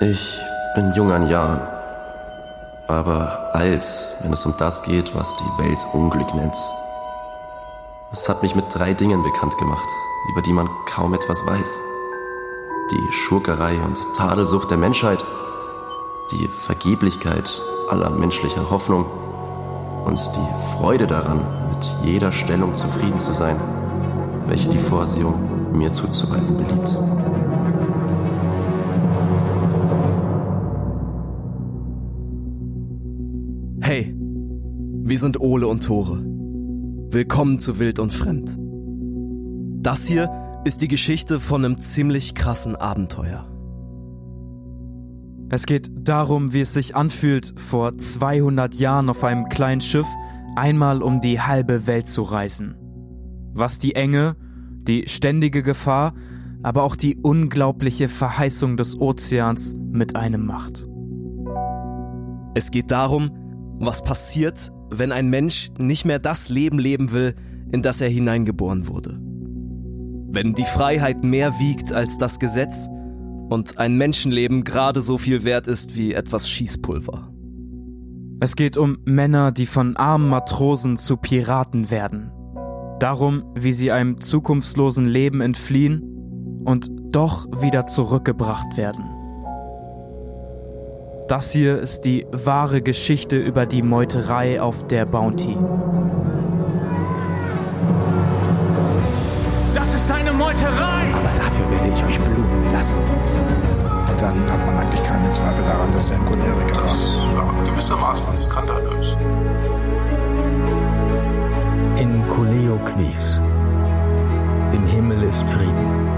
Ich bin jung an Jahren, aber alt, wenn es um das geht, was die Welt Unglück nennt. Es hat mich mit drei Dingen bekannt gemacht, über die man kaum etwas weiß. Die Schurkerei und Tadelsucht der Menschheit, die Vergeblichkeit aller menschlicher Hoffnung und die Freude daran, mit jeder Stellung zufrieden zu sein, welche die Vorsehung mir zuzuweisen beliebt. Wir sind Ole und Tore. Willkommen zu Wild und Fremd. Das hier ist die Geschichte von einem ziemlich krassen Abenteuer. Es geht darum, wie es sich anfühlt, vor 200 Jahren auf einem kleinen Schiff einmal um die halbe Welt zu reisen. Was die Enge, die ständige Gefahr, aber auch die unglaubliche Verheißung des Ozeans mit einem macht. Es geht darum, was passiert, wenn ein Mensch nicht mehr das Leben leben will, in das er hineingeboren wurde. Wenn die Freiheit mehr wiegt als das Gesetz und ein Menschenleben gerade so viel wert ist wie etwas Schießpulver. Es geht um Männer, die von armen Matrosen zu Piraten werden. Darum, wie sie einem zukunftslosen Leben entfliehen und doch wieder zurückgebracht werden. Das hier ist die wahre Geschichte über die Meuterei auf der Bounty. Das ist eine Meuterei! Aber dafür werde ich euch bluten lassen. Dann hat man eigentlich keine Zweifel daran, dass der ein Choleriker war. Ja, gewissermaßen skandalös. In Coleo Quis. Im Himmel ist Frieden.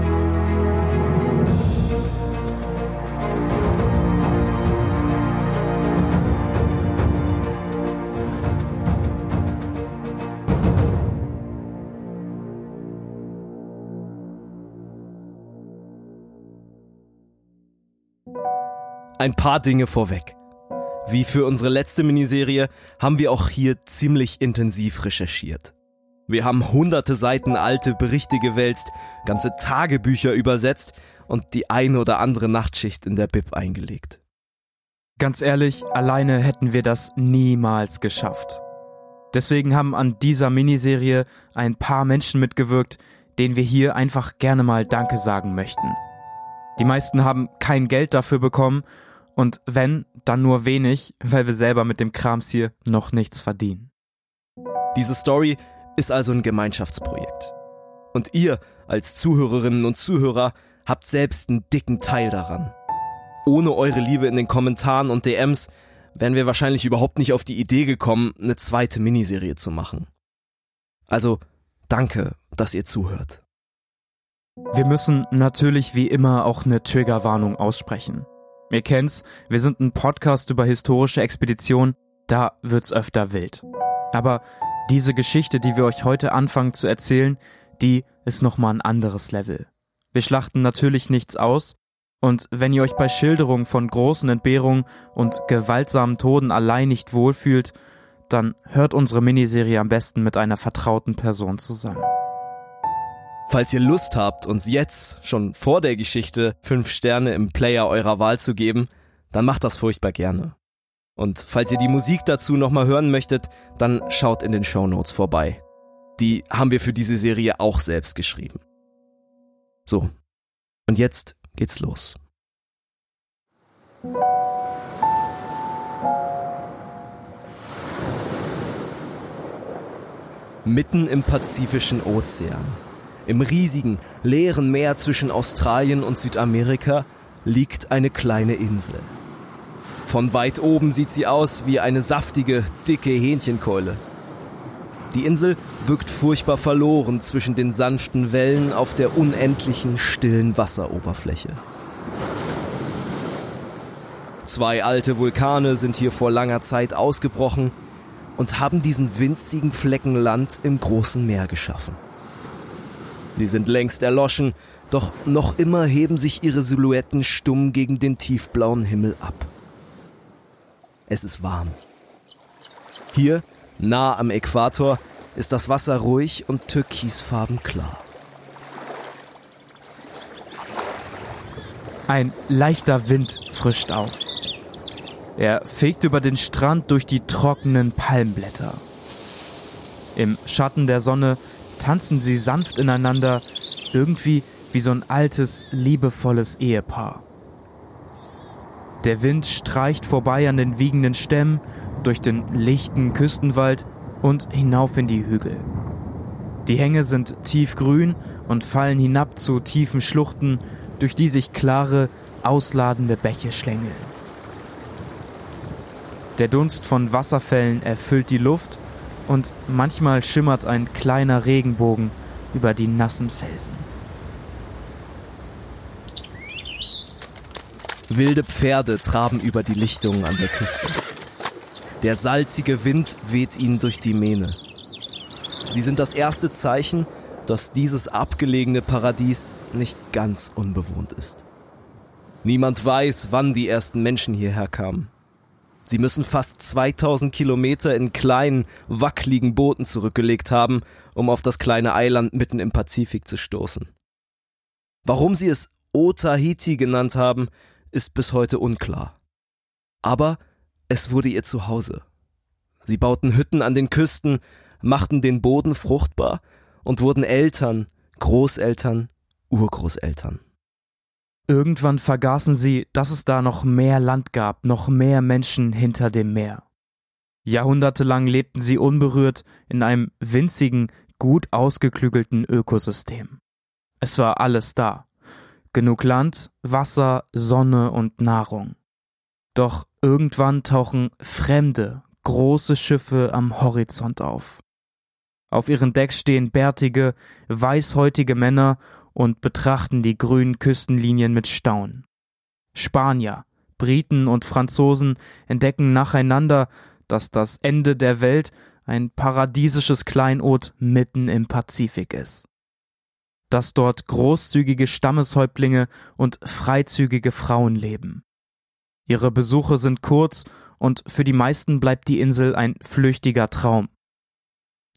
Ein paar Dinge vorweg. Wie für unsere letzte Miniserie haben wir auch hier ziemlich intensiv recherchiert. Wir haben hunderte Seiten alte Berichte gewälzt, ganze Tagebücher übersetzt und die eine oder andere Nachtschicht in der Bib eingelegt. Ganz ehrlich, alleine hätten wir das niemals geschafft. Deswegen haben an dieser Miniserie ein paar Menschen mitgewirkt, denen wir hier einfach gerne mal Danke sagen möchten. Die meisten haben kein Geld dafür bekommen und wenn, dann nur wenig, weil wir selber mit dem Krams hier noch nichts verdienen. Diese Story ist also ein Gemeinschaftsprojekt. Und ihr als Zuhörerinnen und Zuhörer habt selbst einen dicken Teil daran. Ohne eure Liebe in den Kommentaren und DMs wären wir wahrscheinlich überhaupt nicht auf die Idee gekommen, eine zweite Miniserie zu machen. Also danke, dass ihr zuhört. Wir müssen natürlich wie immer auch eine Triggerwarnung aussprechen. Ihr kennt's, wir sind ein Podcast über historische Expeditionen, da wird's öfter wild. Aber diese Geschichte, die wir euch heute anfangen zu erzählen, die ist nochmal ein anderes Level. Wir schlachten natürlich nichts aus, und wenn ihr euch bei Schilderungen von großen Entbehrungen und gewaltsamen Toden allein nicht wohlfühlt, dann hört unsere Miniserie am besten mit einer vertrauten Person zusammen. Falls ihr Lust habt, uns jetzt, schon vor der Geschichte, fünf Sterne im Player eurer Wahl zu geben, dann macht das furchtbar gerne. Und falls ihr die Musik dazu nochmal hören möchtet, dann schaut in den Show Notes vorbei. Die haben wir für diese Serie auch selbst geschrieben. So, und jetzt geht's los. Mitten im Pazifischen Ozean, im riesigen, leeren Meer zwischen Australien und Südamerika, liegt eine kleine Insel. Von weit oben sieht sie aus wie eine saftige, dicke Hähnchenkeule. Die Insel wirkt furchtbar verloren zwischen den sanften Wellen auf der unendlichen, stillen Wasseroberfläche. Zwei alte Vulkane sind hier vor langer Zeit ausgebrochen und haben diesen winzigen Flecken Land im großen Meer geschaffen. Die sind längst erloschen, doch noch immer heben sich ihre Silhouetten stumm gegen den tiefblauen Himmel ab. Es ist warm. Hier, nah am Äquator, ist das Wasser ruhig und türkisfarben klar. Ein leichter Wind frischt auf. Er fegt über den Strand durch die trockenen Palmblätter. Im Schatten der Sonne tanzen sie sanft ineinander, irgendwie wie so ein altes, liebevolles Ehepaar. Der Wind streicht vorbei an den wiegenden Stämmen, durch den lichten Küstenwald und hinauf in die Hügel. Die Hänge sind tiefgrün und fallen hinab zu tiefen Schluchten, durch die sich klare, ausladende Bäche schlängeln. Der Dunst von Wasserfällen erfüllt die Luft und manchmal schimmert ein kleiner Regenbogen über die nassen Felsen. Wilde Pferde traben über die Lichtungen an der Küste. Der salzige Wind weht ihnen durch die Mähne. Sie sind das erste Zeichen, dass dieses abgelegene Paradies nicht ganz unbewohnt ist. Niemand weiß, wann die ersten Menschen hierher kamen. Sie müssen fast 2000 Kilometer in kleinen, wackligen Booten zurückgelegt haben, um auf das kleine Eiland mitten im Pazifik zu stoßen. Warum sie es Otahiti genannt haben, ist bis heute unklar. Aber es wurde ihr Zuhause. Sie bauten Hütten an den Küsten, machten den Boden fruchtbar und wurden Eltern, Großeltern, Urgroßeltern. Irgendwann vergaßen sie, dass es da noch mehr Land gab, noch mehr Menschen hinter dem Meer. Jahrhundertelang lebten sie unberührt in einem winzigen, gut ausgeklügelten Ökosystem. Es war alles da. Genug Land, Wasser, Sonne und Nahrung. Doch irgendwann tauchen fremde, große Schiffe am Horizont auf. Auf ihren Decks stehen bärtige, weißhäutige Männer und betrachten die grünen Küstenlinien mit Staunen. Spanier, Briten und Franzosen entdecken nacheinander, dass das Ende der Welt ein paradiesisches Kleinod mitten im Pazifik ist. Dass dort großzügige Stammeshäuptlinge und freizügige Frauen leben. Ihre Besuche sind kurz und für die meisten bleibt die Insel ein flüchtiger Traum.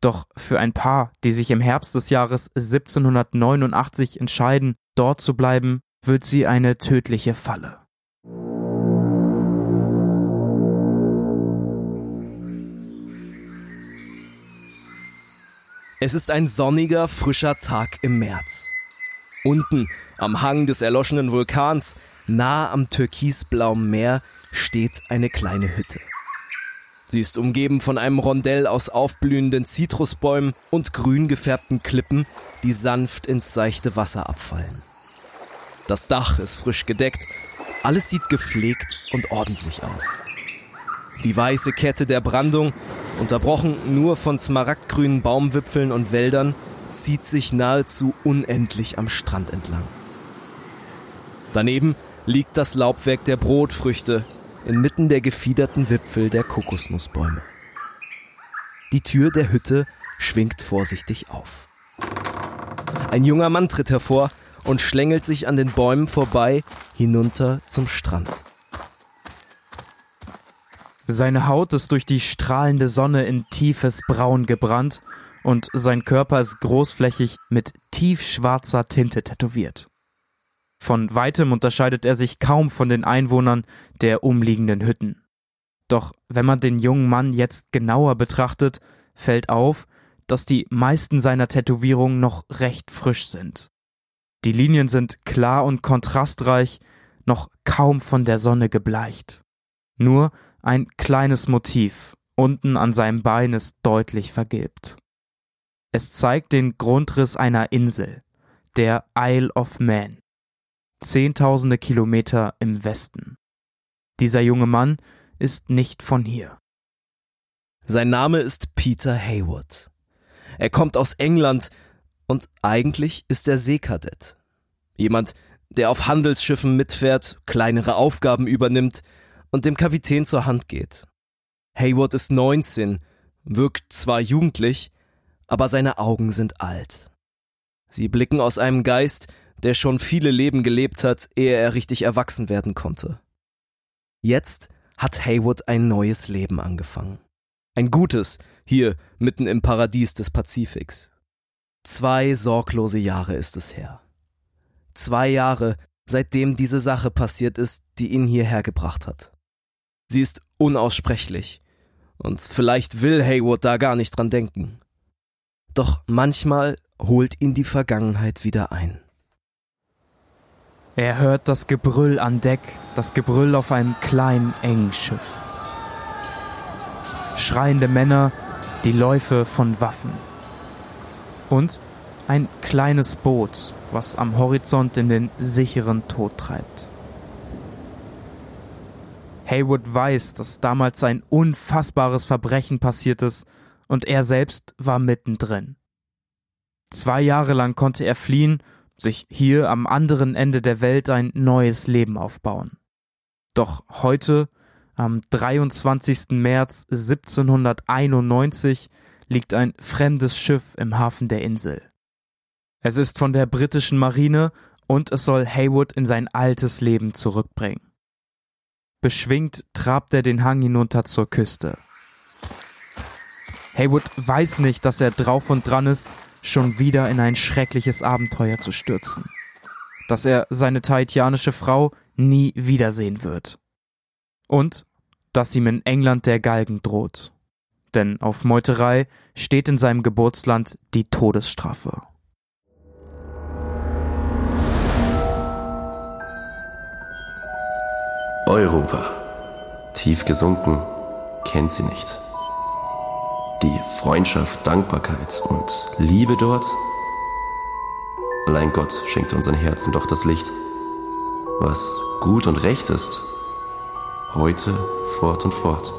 Doch für ein Paar, die sich im Herbst des Jahres 1789 entscheiden, dort zu bleiben, wird sie eine tödliche Falle. Es ist ein sonniger, frischer Tag im März. Unten am Hang des erloschenen Vulkans, nah am türkisblauen Meer, steht eine kleine Hütte. Sie ist umgeben von einem Rondell aus aufblühenden Zitrusbäumen und grün gefärbten Klippen, die sanft ins seichte Wasser abfallen. Das Dach ist frisch gedeckt, alles sieht gepflegt und ordentlich aus. Die weiße Kette der Brandung, unterbrochen nur von smaragdgrünen Baumwipfeln und Wäldern, zieht sich nahezu unendlich am Strand entlang. Daneben liegt das Laubwerk der Brotfrüchte, inmitten der gefiederten Wipfel der Kokosnussbäume. Die Tür der Hütte schwingt vorsichtig auf. Ein junger Mann tritt hervor und schlängelt sich an den Bäumen vorbei hinunter zum Strand. Seine Haut ist durch die strahlende Sonne in tiefes Braun gebrannt und sein Körper ist großflächig mit tiefschwarzer Tinte tätowiert. Von weitem unterscheidet er sich kaum von den Einwohnern der umliegenden Hütten. Doch wenn man den jungen Mann jetzt genauer betrachtet, fällt auf, dass die meisten seiner Tätowierungen noch recht frisch sind. Die Linien sind klar und kontrastreich, noch kaum von der Sonne gebleicht. Nur ein kleines Motiv unten an seinem Bein ist deutlich vergilbt. Es zeigt den Grundriss einer Insel, der Isle of Man zehntausende Kilometer im Westen. Dieser junge Mann ist nicht von hier. Sein Name ist Peter Haywood. Er kommt aus England und eigentlich ist er Seekadett. Jemand, der auf Handelsschiffen mitfährt, kleinere Aufgaben übernimmt und dem Kapitän zur Hand geht. Haywood ist 19, wirkt zwar jugendlich, aber seine Augen sind alt. Sie blicken aus einem Geist, der schon viele Leben gelebt hat, ehe er richtig erwachsen werden konnte. Jetzt hat Haywood ein neues Leben angefangen. Ein gutes, hier mitten im Paradies des Pazifiks. Zwei sorglose Jahre ist es her. Zwei Jahre, seitdem diese Sache passiert ist, die ihn hierher gebracht hat. Sie ist unaussprechlich. Und vielleicht will Haywood da gar nicht dran denken. Doch manchmal holt ihn die Vergangenheit wieder ein. Er hört das Gebrüll an Deck, das Gebrüll auf einem kleinen, engen Schiff. Schreiende Männer, die Läufe von Waffen. Und ein kleines Boot, was am Horizont in den sicheren Tod treibt. Haywood weiß, dass damals ein unfassbares Verbrechen passiert ist und er selbst war mittendrin. Zwei Jahre lang konnte er fliehen, sich hier am anderen Ende der Welt ein neues Leben aufbauen. Doch heute, am 23. März 1791, liegt ein fremdes Schiff im Hafen der Insel. Es ist von der britischen Marine und es soll Haywood in sein altes Leben zurückbringen. Beschwingt trabt er den Hang hinunter zur Küste. Haywood weiß nicht, dass er drauf und dran ist, schon wieder in ein schreckliches Abenteuer zu stürzen. Dass er seine tahitianische Frau nie wiedersehen wird. Und dass ihm in England der Galgen droht. Denn auf Meuterei steht in seinem Geburtsland die Todesstrafe. Europa. Tief gesunken, kennt sie nicht. Die Freundschaft, Dankbarkeit und Liebe dort? Allein Gott schenkt unseren Herzen doch das Licht. Was gut und recht ist, heute fort und fort.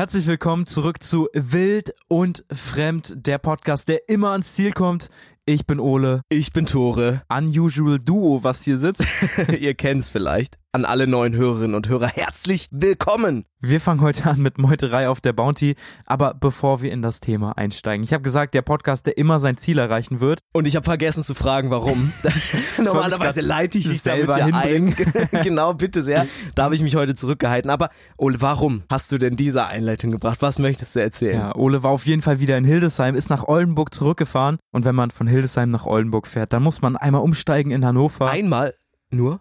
Herzlich willkommen zurück zu Wild und Fremd, der Podcast, der immer ans Ziel kommt. Ich bin Ole. Ich bin Tore. Unusual Duo, was hier sitzt. Ihr kennt's vielleicht. An alle neuen Hörerinnen und Hörer herzlich willkommen. Wir fangen heute an mit Meuterei auf der Bounty, aber bevor wir in das Thema einsteigen. Ich habe gesagt, der Podcast, der immer sein Ziel erreichen wird. Und ich habe vergessen zu fragen, warum. Normalerweise leite ich dich selber ja hinbringen. ein. genau, bitte sehr. Da habe ich mich heute zurückgehalten. Aber Ole, warum hast du denn diese Einleitung gebracht? Was möchtest du erzählen? Ja, Ole war auf jeden Fall wieder in Hildesheim, ist nach Oldenburg zurückgefahren und wenn man von Hildesheim nach Oldenburg fährt, dann muss man einmal umsteigen in Hannover. Einmal nur?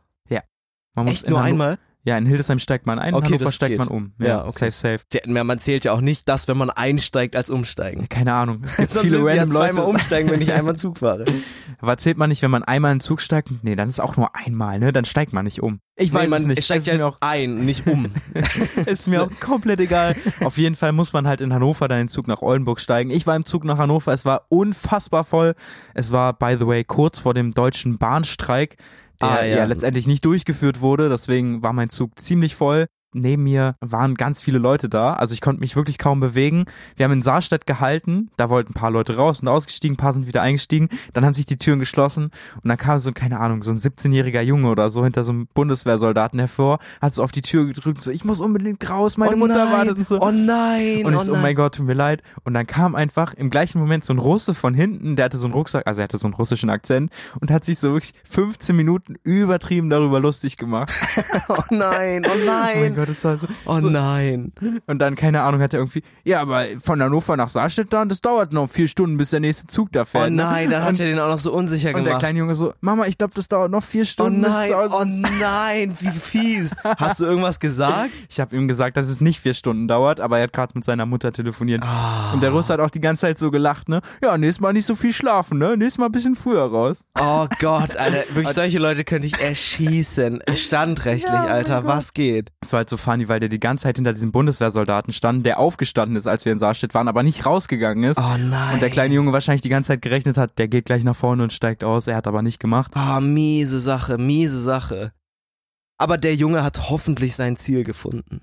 Man muss Echt in nur einmal? Ja, in Hildesheim steigt man ein, in Okay, Hannover das steigt geht. man um. Ja, okay. safe, safe. Ja, Man zählt ja auch nicht das, wenn man einsteigt, als umsteigen. Keine Ahnung. Es gibt viele ich ja random zweimal Leute. umsteigen, wenn ich einmal Zug fahre. Aber zählt man nicht, wenn man einmal in Zug steigt? Nee, dann ist auch nur einmal, ne? Dann steigt man nicht um. Ich weiß nee, man es nicht. steigt ja auch, ein, nicht um. ist mir auch komplett egal. Auf jeden Fall muss man halt in Hannover dann in den Zug nach Oldenburg steigen. Ich war im Zug nach Hannover, es war unfassbar voll. Es war, by the way, kurz vor dem deutschen Bahnstreik, der Ah, ja. ja. letztendlich nicht durchgeführt wurde. Deswegen war mein Zug ziemlich voll. Neben mir waren ganz viele Leute da, also ich konnte mich wirklich kaum bewegen. Wir haben in Saarstedt gehalten, da wollten ein paar Leute raus und ausgestiegen, ein paar sind wieder eingestiegen, dann haben sich die Türen geschlossen und dann kam so, keine Ahnung, so ein 17-jähriger Junge oder so hinter so einem Bundeswehrsoldaten hervor, hat so auf die Tür gedrückt, so, ich muss unbedingt raus, meine oh Mutter nein, wartet und so. Oh nein, Und ich oh so, oh mein Gott, tut mir leid. Und dann kam einfach im gleichen Moment so ein Russe von hinten, der hatte so einen Rucksack, also er hatte so einen russischen Akzent und hat sich so wirklich 15 Minuten übertrieben darüber lustig gemacht. oh nein, oh Oh nein. Gott, das war so. Oh so nein. und dann, keine Ahnung, hat er irgendwie, ja, aber von Hannover nach Saarstedt dann, das dauert noch vier Stunden, bis der nächste Zug da fährt. Oh nein, dann hat und, er den auch noch so unsicher und der gemacht. kleine Junge so, Mama, ich glaube, das dauert noch vier Oh Stunden. bis nein, es dauert." oh nein, wie fies. Hast du irgendwas gesagt? Ich habe ihm gesagt, dass es nicht vier Stunden dauert, aber er hat gerade mit seiner Mutter telefoniert. Ah. Und der Russe hat auch die ganze Zeit so gelacht, ne? Ja, nächstes Mal nicht so viel schlafen, ne? Nächstes Mal ein bisschen früher raus. Oh Gott, Alter, wirklich solche Leute könnte ich erschießen. Standrechtlich, Ja, oh Alter, was geht? Es war halt so funny, weil der die ganze Zeit hinter diesem Bundeswehrsoldaten stand, der aufgestanden ist, als wir in Saarstedt waren, aber nicht rausgegangen ist. Oh nein. Und der kleine Junge wahrscheinlich die ganze Zeit gerechnet hat, der geht gleich nach vorne und steigt aus. Er hat aber nicht gemacht. Oh, miese Sache, miese Sache. Aber der Junge hat hoffentlich sein Ziel gefunden.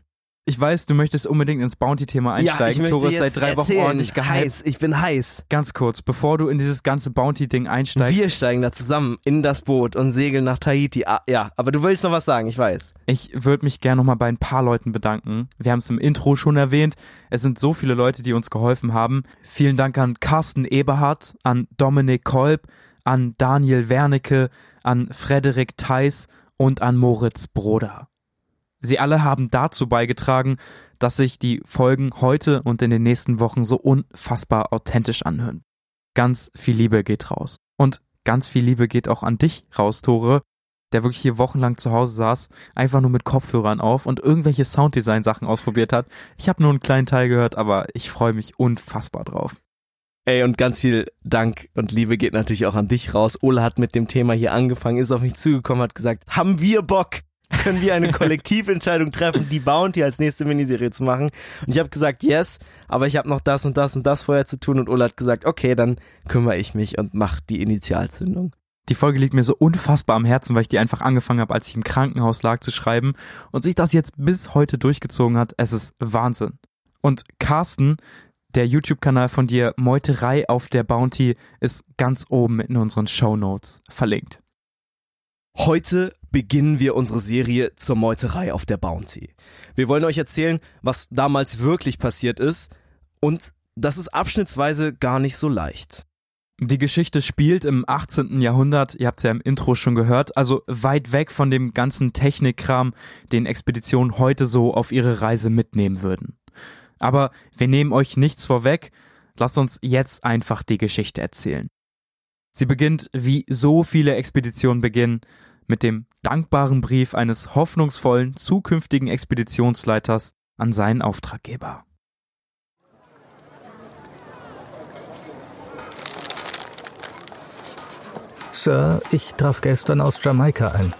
Ich weiß, du möchtest unbedingt ins Bounty-Thema einsteigen. Tore ist seit drei Wochen erzählen. ordentlich gehypt. Heiß, ich bin heiß. Ganz kurz, bevor du in dieses ganze Bounty-Ding einsteigst. Wir steigen da zusammen in das Boot und segeln nach Tahiti. Ah, ja, aber du willst noch was sagen, ich weiß. Ich würde mich gerne nochmal bei ein paar Leuten bedanken. Wir haben es im Intro schon erwähnt. Es sind so viele Leute, die uns geholfen haben. Vielen Dank an Carsten Eberhardt, an Dominik Kolb, an Daniel Wernicke, an Frederik Theis und an Moritz Broder. Sie alle haben dazu beigetragen, dass sich die Folgen heute und in den nächsten Wochen so unfassbar authentisch anhören. Ganz viel Liebe geht raus. Und ganz viel Liebe geht auch an dich raus, Tore, der wirklich hier wochenlang zu Hause saß, einfach nur mit Kopfhörern auf und irgendwelche Sounddesign-Sachen ausprobiert hat. Ich habe nur einen kleinen Teil gehört, aber ich freue mich unfassbar drauf. Ey, und ganz viel Dank und Liebe geht natürlich auch an dich raus. Ola hat mit dem Thema hier angefangen, ist auf mich zugekommen, hat gesagt, haben wir Bock? Können wir eine Kollektiventscheidung treffen, die Bounty als nächste Miniserie zu machen? Und ich habe gesagt, yes, aber ich habe noch das und das und das vorher zu tun. Und Ola hat gesagt, okay, dann kümmere ich mich und mach die Initialzündung. Die Folge liegt mir so unfassbar am Herzen, weil ich die einfach angefangen habe, als ich im Krankenhaus lag zu schreiben und sich das jetzt bis heute durchgezogen hat. Es ist Wahnsinn. Und Carsten, der YouTube-Kanal von dir Meuterei auf der Bounty ist ganz oben in unseren Show Notes verlinkt. Heute beginnen wir unsere Serie zur Meuterei auf der Bounty. Wir wollen euch erzählen, was damals wirklich passiert ist und das ist abschnittsweise gar nicht so leicht. Die Geschichte spielt im 18. Jahrhundert, ihr habt es ja im Intro schon gehört, also weit weg von dem ganzen Technikkram, den Expeditionen heute so auf ihre Reise mitnehmen würden. Aber wir nehmen euch nichts vorweg, lasst uns jetzt einfach die Geschichte erzählen. Sie beginnt, wie so viele Expeditionen beginnen, mit dem dankbaren Brief eines hoffnungsvollen zukünftigen Expeditionsleiters an seinen Auftraggeber. Sir, ich traf gestern aus Jamaika ein.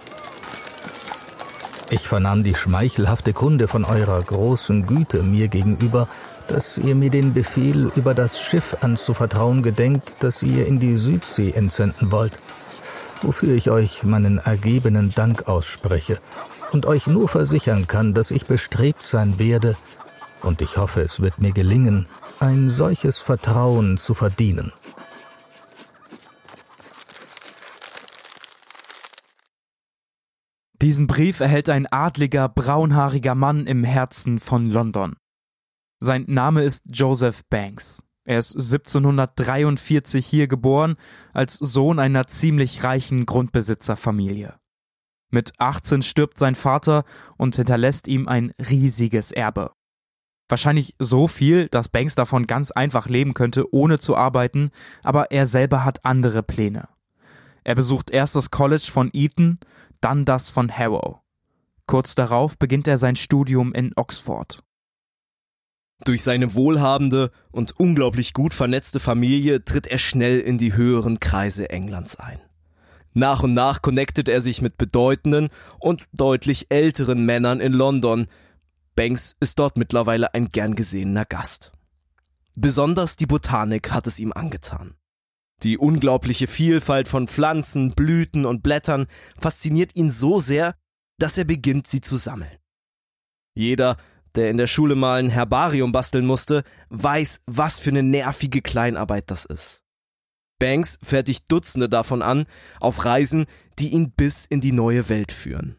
Ich vernahm die schmeichelhafte Kunde von eurer großen Güte mir gegenüber, dass ihr mir den Befehl über das Schiff anzuvertrauen gedenkt, das ihr in die Südsee entsenden wollt, wofür ich euch meinen ergebenen Dank ausspreche und euch nur versichern kann, dass ich bestrebt sein werde, und ich hoffe, es wird mir gelingen, ein solches Vertrauen zu verdienen. Diesen Brief erhält ein adliger, braunhaariger Mann im Herzen von London. Sein Name ist Joseph Banks. Er ist 1743 hier geboren, als Sohn einer ziemlich reichen Grundbesitzerfamilie. Mit 18 stirbt sein Vater und hinterlässt ihm ein riesiges Erbe. Wahrscheinlich so viel, dass Banks davon ganz einfach leben könnte, ohne zu arbeiten, aber er selber hat andere Pläne. Er besucht erst das College von Eton dann das von Harrow. Kurz darauf beginnt er sein Studium in Oxford. Durch seine wohlhabende und unglaublich gut vernetzte Familie tritt er schnell in die höheren Kreise Englands ein. Nach und nach connectet er sich mit bedeutenden und deutlich älteren Männern in London. Banks ist dort mittlerweile ein gern gesehener Gast. Besonders die Botanik hat es ihm angetan. Die unglaubliche Vielfalt von Pflanzen, Blüten und Blättern fasziniert ihn so sehr, dass er beginnt, sie zu sammeln. Jeder, der in der Schule mal ein Herbarium basteln musste, weiß, was für eine nervige Kleinarbeit das ist. Banks fertigt Dutzende davon an, auf Reisen, die ihn bis in die neue Welt führen.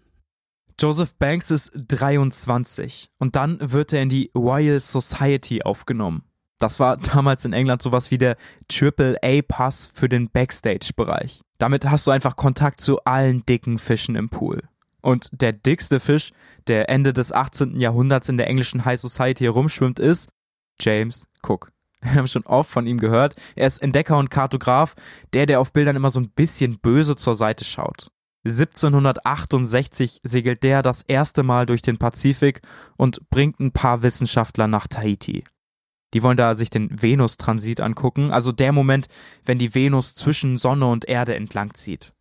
Joseph Banks ist 23 und dann wird er in die Royal Society aufgenommen. Das war damals in England sowas wie der Triple-A-Pass für den Backstage-Bereich. Damit hast du einfach Kontakt zu allen dicken Fischen im Pool. Und der dickste Fisch, der Ende des 18. Jahrhunderts in der englischen High Society herumschwimmt, ist James Cook. Wir haben schon oft von ihm gehört. Er ist Entdecker und Kartograf, der, der auf Bildern immer so ein bisschen böse zur Seite schaut. 1768 segelt der das erste Mal durch den Pazifik und bringt ein paar Wissenschaftler nach Tahiti. Die wollen da sich den Venus-Transit angucken, also der Moment, wenn die Venus zwischen Sonne und Erde entlang zieht.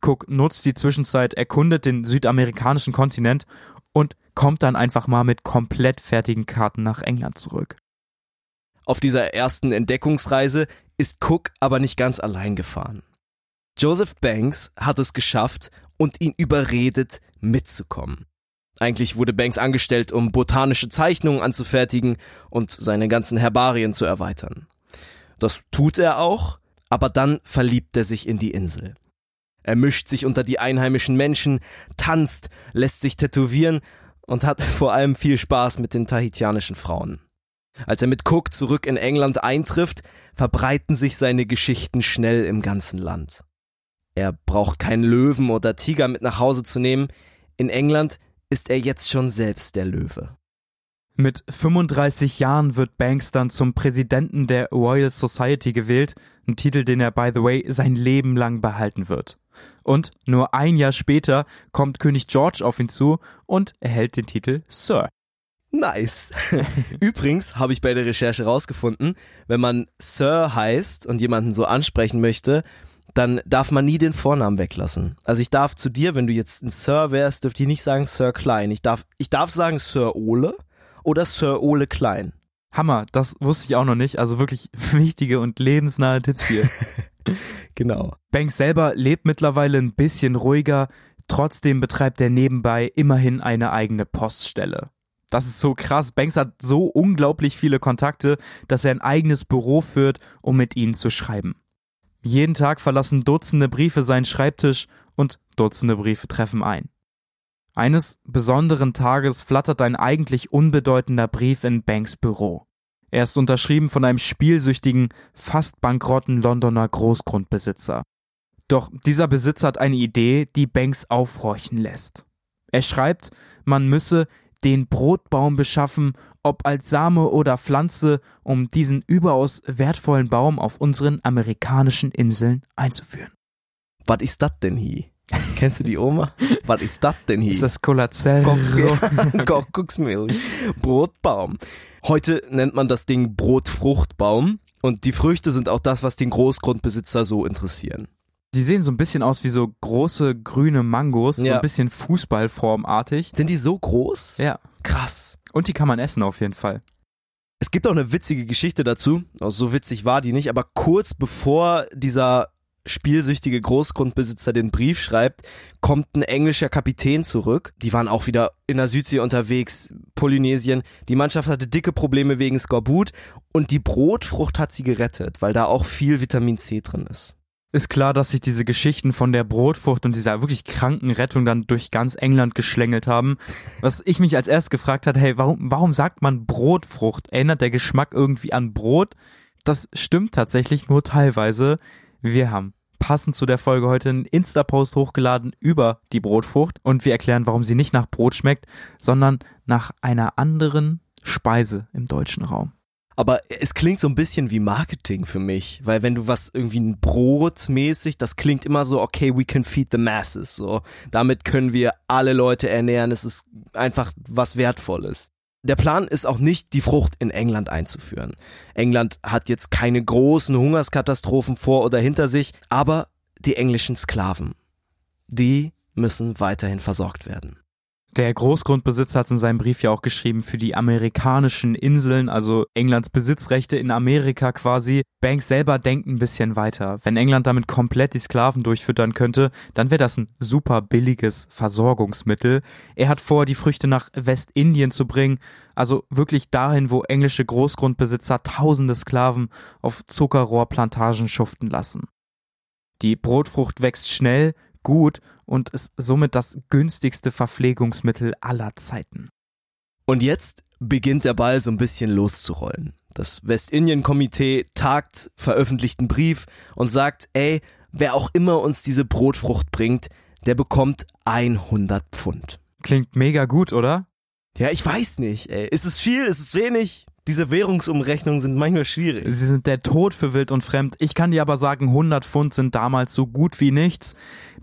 Cook nutzt die Zwischenzeit, erkundet den südamerikanischen Kontinent und kommt dann einfach mal mit komplett fertigen Karten nach England zurück. Auf dieser ersten Entdeckungsreise ist Cook aber nicht ganz allein gefahren. Joseph Banks hat es geschafft und ihn überredet, mitzukommen. Eigentlich wurde Banks angestellt, um botanische Zeichnungen anzufertigen und seine ganzen Herbarien zu erweitern. Das tut er auch, aber dann verliebt er sich in die Insel. Er mischt sich unter die einheimischen Menschen, tanzt, lässt sich tätowieren und hat vor allem viel Spaß mit den tahitianischen Frauen. Als er mit Cook zurück in England eintrifft, verbreiten sich seine Geschichten schnell im ganzen Land. Er braucht keinen Löwen oder Tiger mit nach Hause zu nehmen. In England ist er jetzt schon selbst der Löwe. Mit 35 Jahren wird Banks dann zum Präsidenten der Royal Society gewählt, ein Titel, den er, by the way, sein Leben lang behalten wird. Und nur ein Jahr später kommt König George auf ihn zu und erhält den Titel Sir. Nice. Übrigens habe ich bei der Recherche rausgefunden, wenn man Sir heißt und jemanden so ansprechen möchte, dann darf man nie den Vornamen weglassen. Also ich darf zu dir, wenn du jetzt ein Sir wärst, dürfte ich nicht sagen Sir Klein. Ich darf, ich darf sagen Sir Ole oder Sir Ole Klein. Hammer, das wusste ich auch noch nicht. Also wirklich wichtige und lebensnahe Tipps hier. genau. Banks selber lebt mittlerweile ein bisschen ruhiger. Trotzdem betreibt er nebenbei immerhin eine eigene Poststelle. Das ist so krass. Banks hat so unglaublich viele Kontakte, dass er ein eigenes Büro führt, um mit ihnen zu schreiben. Jeden Tag verlassen Dutzende Briefe seinen Schreibtisch und Dutzende Briefe treffen ein. Eines besonderen Tages flattert ein eigentlich unbedeutender Brief in Banks Büro. Er ist unterschrieben von einem spielsüchtigen, fast bankrotten Londoner Großgrundbesitzer. Doch dieser Besitzer hat eine Idee, die Banks aufhorchen lässt. Er schreibt, man müsse den Brotbaum beschaffen, ob als Same oder Pflanze, um diesen überaus wertvollen Baum auf unseren amerikanischen Inseln einzuführen. Was ist das denn hier? Kennst du die Oma? Was ist das denn hier? Ist das Colazero? Kuckucksmilch. Brotbaum. Heute nennt man das Ding Brotfruchtbaum und die Früchte sind auch das, was den Großgrundbesitzer so interessieren. Die sehen so ein bisschen aus wie so große grüne Mangos, so Ja. ein bisschen Fußballformartig. Sind die so groß? Ja. Krass. Und die kann man essen auf jeden Fall. Es gibt auch eine witzige Geschichte dazu. Also so witzig war die nicht, aber kurz bevor dieser spielsüchtige Großgrundbesitzer den Brief schreibt, kommt ein englischer Kapitän zurück. Die waren auch wieder in der Südsee unterwegs, Polynesien. Die Mannschaft hatte dicke Probleme wegen Skorbut und die Brotfrucht hat sie gerettet, weil da auch viel Vitamin C drin ist. Ist klar, dass sich diese Geschichten von der Brotfrucht und dieser wirklich kranken Rettung dann durch ganz England geschlängelt haben. Was ich mich als erst gefragt hat, hey, warum, warum sagt man Brotfrucht? Erinnert der Geschmack irgendwie an Brot? Das stimmt tatsächlich nur teilweise. Wir haben passend zu der Folge heute einen Insta-Post hochgeladen über die Brotfrucht und wir erklären, warum sie nicht nach Brot schmeckt, sondern nach einer anderen Speise im deutschen Raum. Aber es klingt so ein bisschen wie Marketing für mich, weil wenn du was irgendwie ein Brot mäßig, das klingt immer so, okay, we can feed the masses, so. Damit können wir alle Leute ernähren, es ist einfach was Wertvolles. Der Plan ist auch nicht, die Frucht in England einzuführen. England hat jetzt keine großen Hungerskatastrophen vor oder hinter sich, aber die englischen Sklaven, die müssen weiterhin versorgt werden. Der Großgrundbesitzer hat in seinem Brief ja auch geschrieben für die amerikanischen Inseln, also Englands Besitzrechte in Amerika quasi. Banks selber denkt ein bisschen weiter. Wenn England damit komplett die Sklaven durchfüttern könnte, dann wäre das ein super billiges Versorgungsmittel. Er hat vor, die Früchte nach Westindien zu bringen, also wirklich dahin, wo englische Großgrundbesitzer tausende Sklaven auf Zuckerrohrplantagen schuften lassen. Die Brotfrucht wächst schnell, gut und ist somit das günstigste Verpflegungsmittel aller Zeiten. Und jetzt beginnt der Ball so ein bisschen loszurollen. Das Westindien-Komitee tagt, veröffentlicht einen Brief und sagt, ey, wer auch immer uns diese Brotfrucht bringt, der bekommt 100 Pfund. Klingt mega gut, oder? Ja, ich weiß nicht, ey. Ist es viel, ist es wenig? Diese Währungsumrechnungen sind manchmal schwierig. Sie sind der Tod für wild und fremd. Ich kann dir aber sagen, 100 Pfund sind damals so gut wie nichts.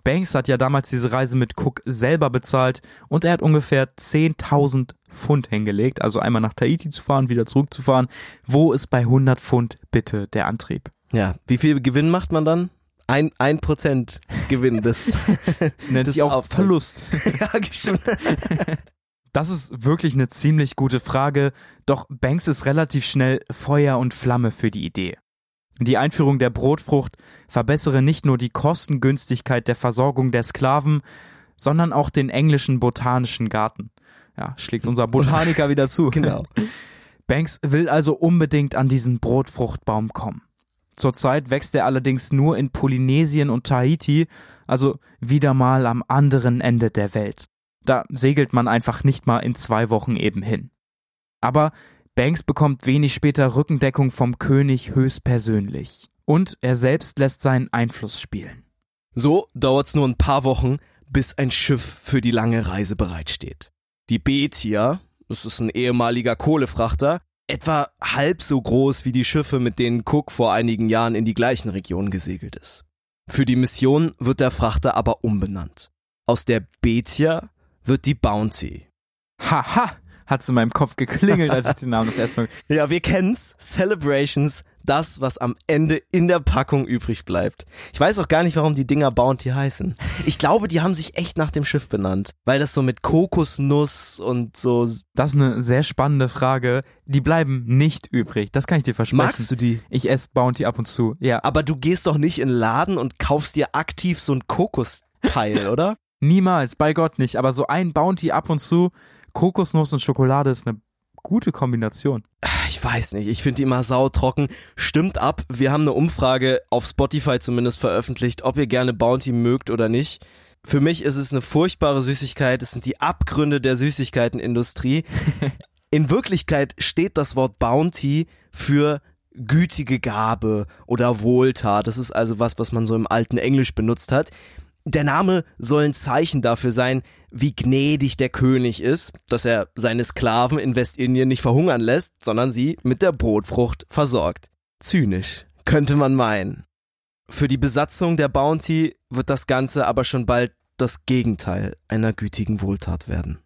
Banks hat ja damals diese Reise mit Cook selber bezahlt und er hat ungefähr 10.000 Pfund hingelegt, also einmal nach Tahiti zu fahren, wieder zurückzufahren. Wo ist bei 100 Pfund bitte der Antrieb? Ja, wie viel Gewinn macht man dann? Ein, ein Prozent Gewinn des, Das nennt sich auch Auftrags. Verlust. ja, stimmt. Das ist wirklich eine ziemlich gute Frage, doch Banks ist relativ schnell Feuer und Flamme für die Idee. Die Einführung der Brotfrucht verbessere nicht nur die Kostengünstigkeit der Versorgung der Sklaven, sondern auch den englischen botanischen Garten. Ja, schlägt unser Botaniker wieder zu. Genau. Banks will also unbedingt an diesen Brotfruchtbaum kommen. Zurzeit wächst er allerdings nur in Polynesien und Tahiti, also wieder mal am anderen Ende der Welt. Da segelt man einfach nicht mal in zwei Wochen eben hin. Aber Banks bekommt wenig später Rückendeckung vom König höchstpersönlich. Und er selbst lässt seinen Einfluss spielen. So dauert's nur ein paar Wochen, bis ein Schiff für die lange Reise bereitsteht. Die Betia, das ist ein ehemaliger Kohlefrachter, etwa halb so groß wie die Schiffe, mit denen Cook vor einigen Jahren in die gleichen Regionen gesegelt ist. Für die Mission wird der Frachter aber umbenannt. Aus der Betia wird die Bounty. Haha, hat's in meinem Kopf geklingelt, als ich den Namen das erste Mal. Ja, wir kennen's. Celebrations, das, was am Ende in der Packung übrig bleibt. Ich weiß auch gar nicht, warum die Dinger Bounty heißen. Ich glaube, die haben sich echt nach dem Schiff benannt, weil das so mit Kokosnuss und so. Das ist eine sehr spannende Frage. Die bleiben nicht übrig. Das kann ich dir versprechen. Magst du die? Ich esse Bounty ab und zu. Ja. Aber du gehst doch nicht in den Laden und kaufst dir aktiv so ein Kokosteil, oder? Niemals, bei Gott nicht. Aber so ein Bounty ab und zu, Kokosnuss und Schokolade ist eine gute Kombination. Ich weiß nicht, ich finde die immer sautrocken. Stimmt ab, wir haben eine Umfrage auf Spotify zumindest veröffentlicht, ob ihr gerne Bounty mögt oder nicht. Für mich ist es eine furchtbare Süßigkeit, es sind die Abgründe der Süßigkeitenindustrie. In Wirklichkeit steht das Wort Bounty für gütige Gabe oder Wohltat. Das ist also was, was man so im alten Englisch benutzt hat. Der Name soll ein Zeichen dafür sein, wie gnädig der König ist, dass er seine Sklaven in Westindien nicht verhungern lässt, sondern sie mit der Brotfrucht versorgt. Zynisch, könnte man meinen. Für die Besatzung der Bounty wird das Ganze aber schon bald das Gegenteil einer gütigen Wohltat werden.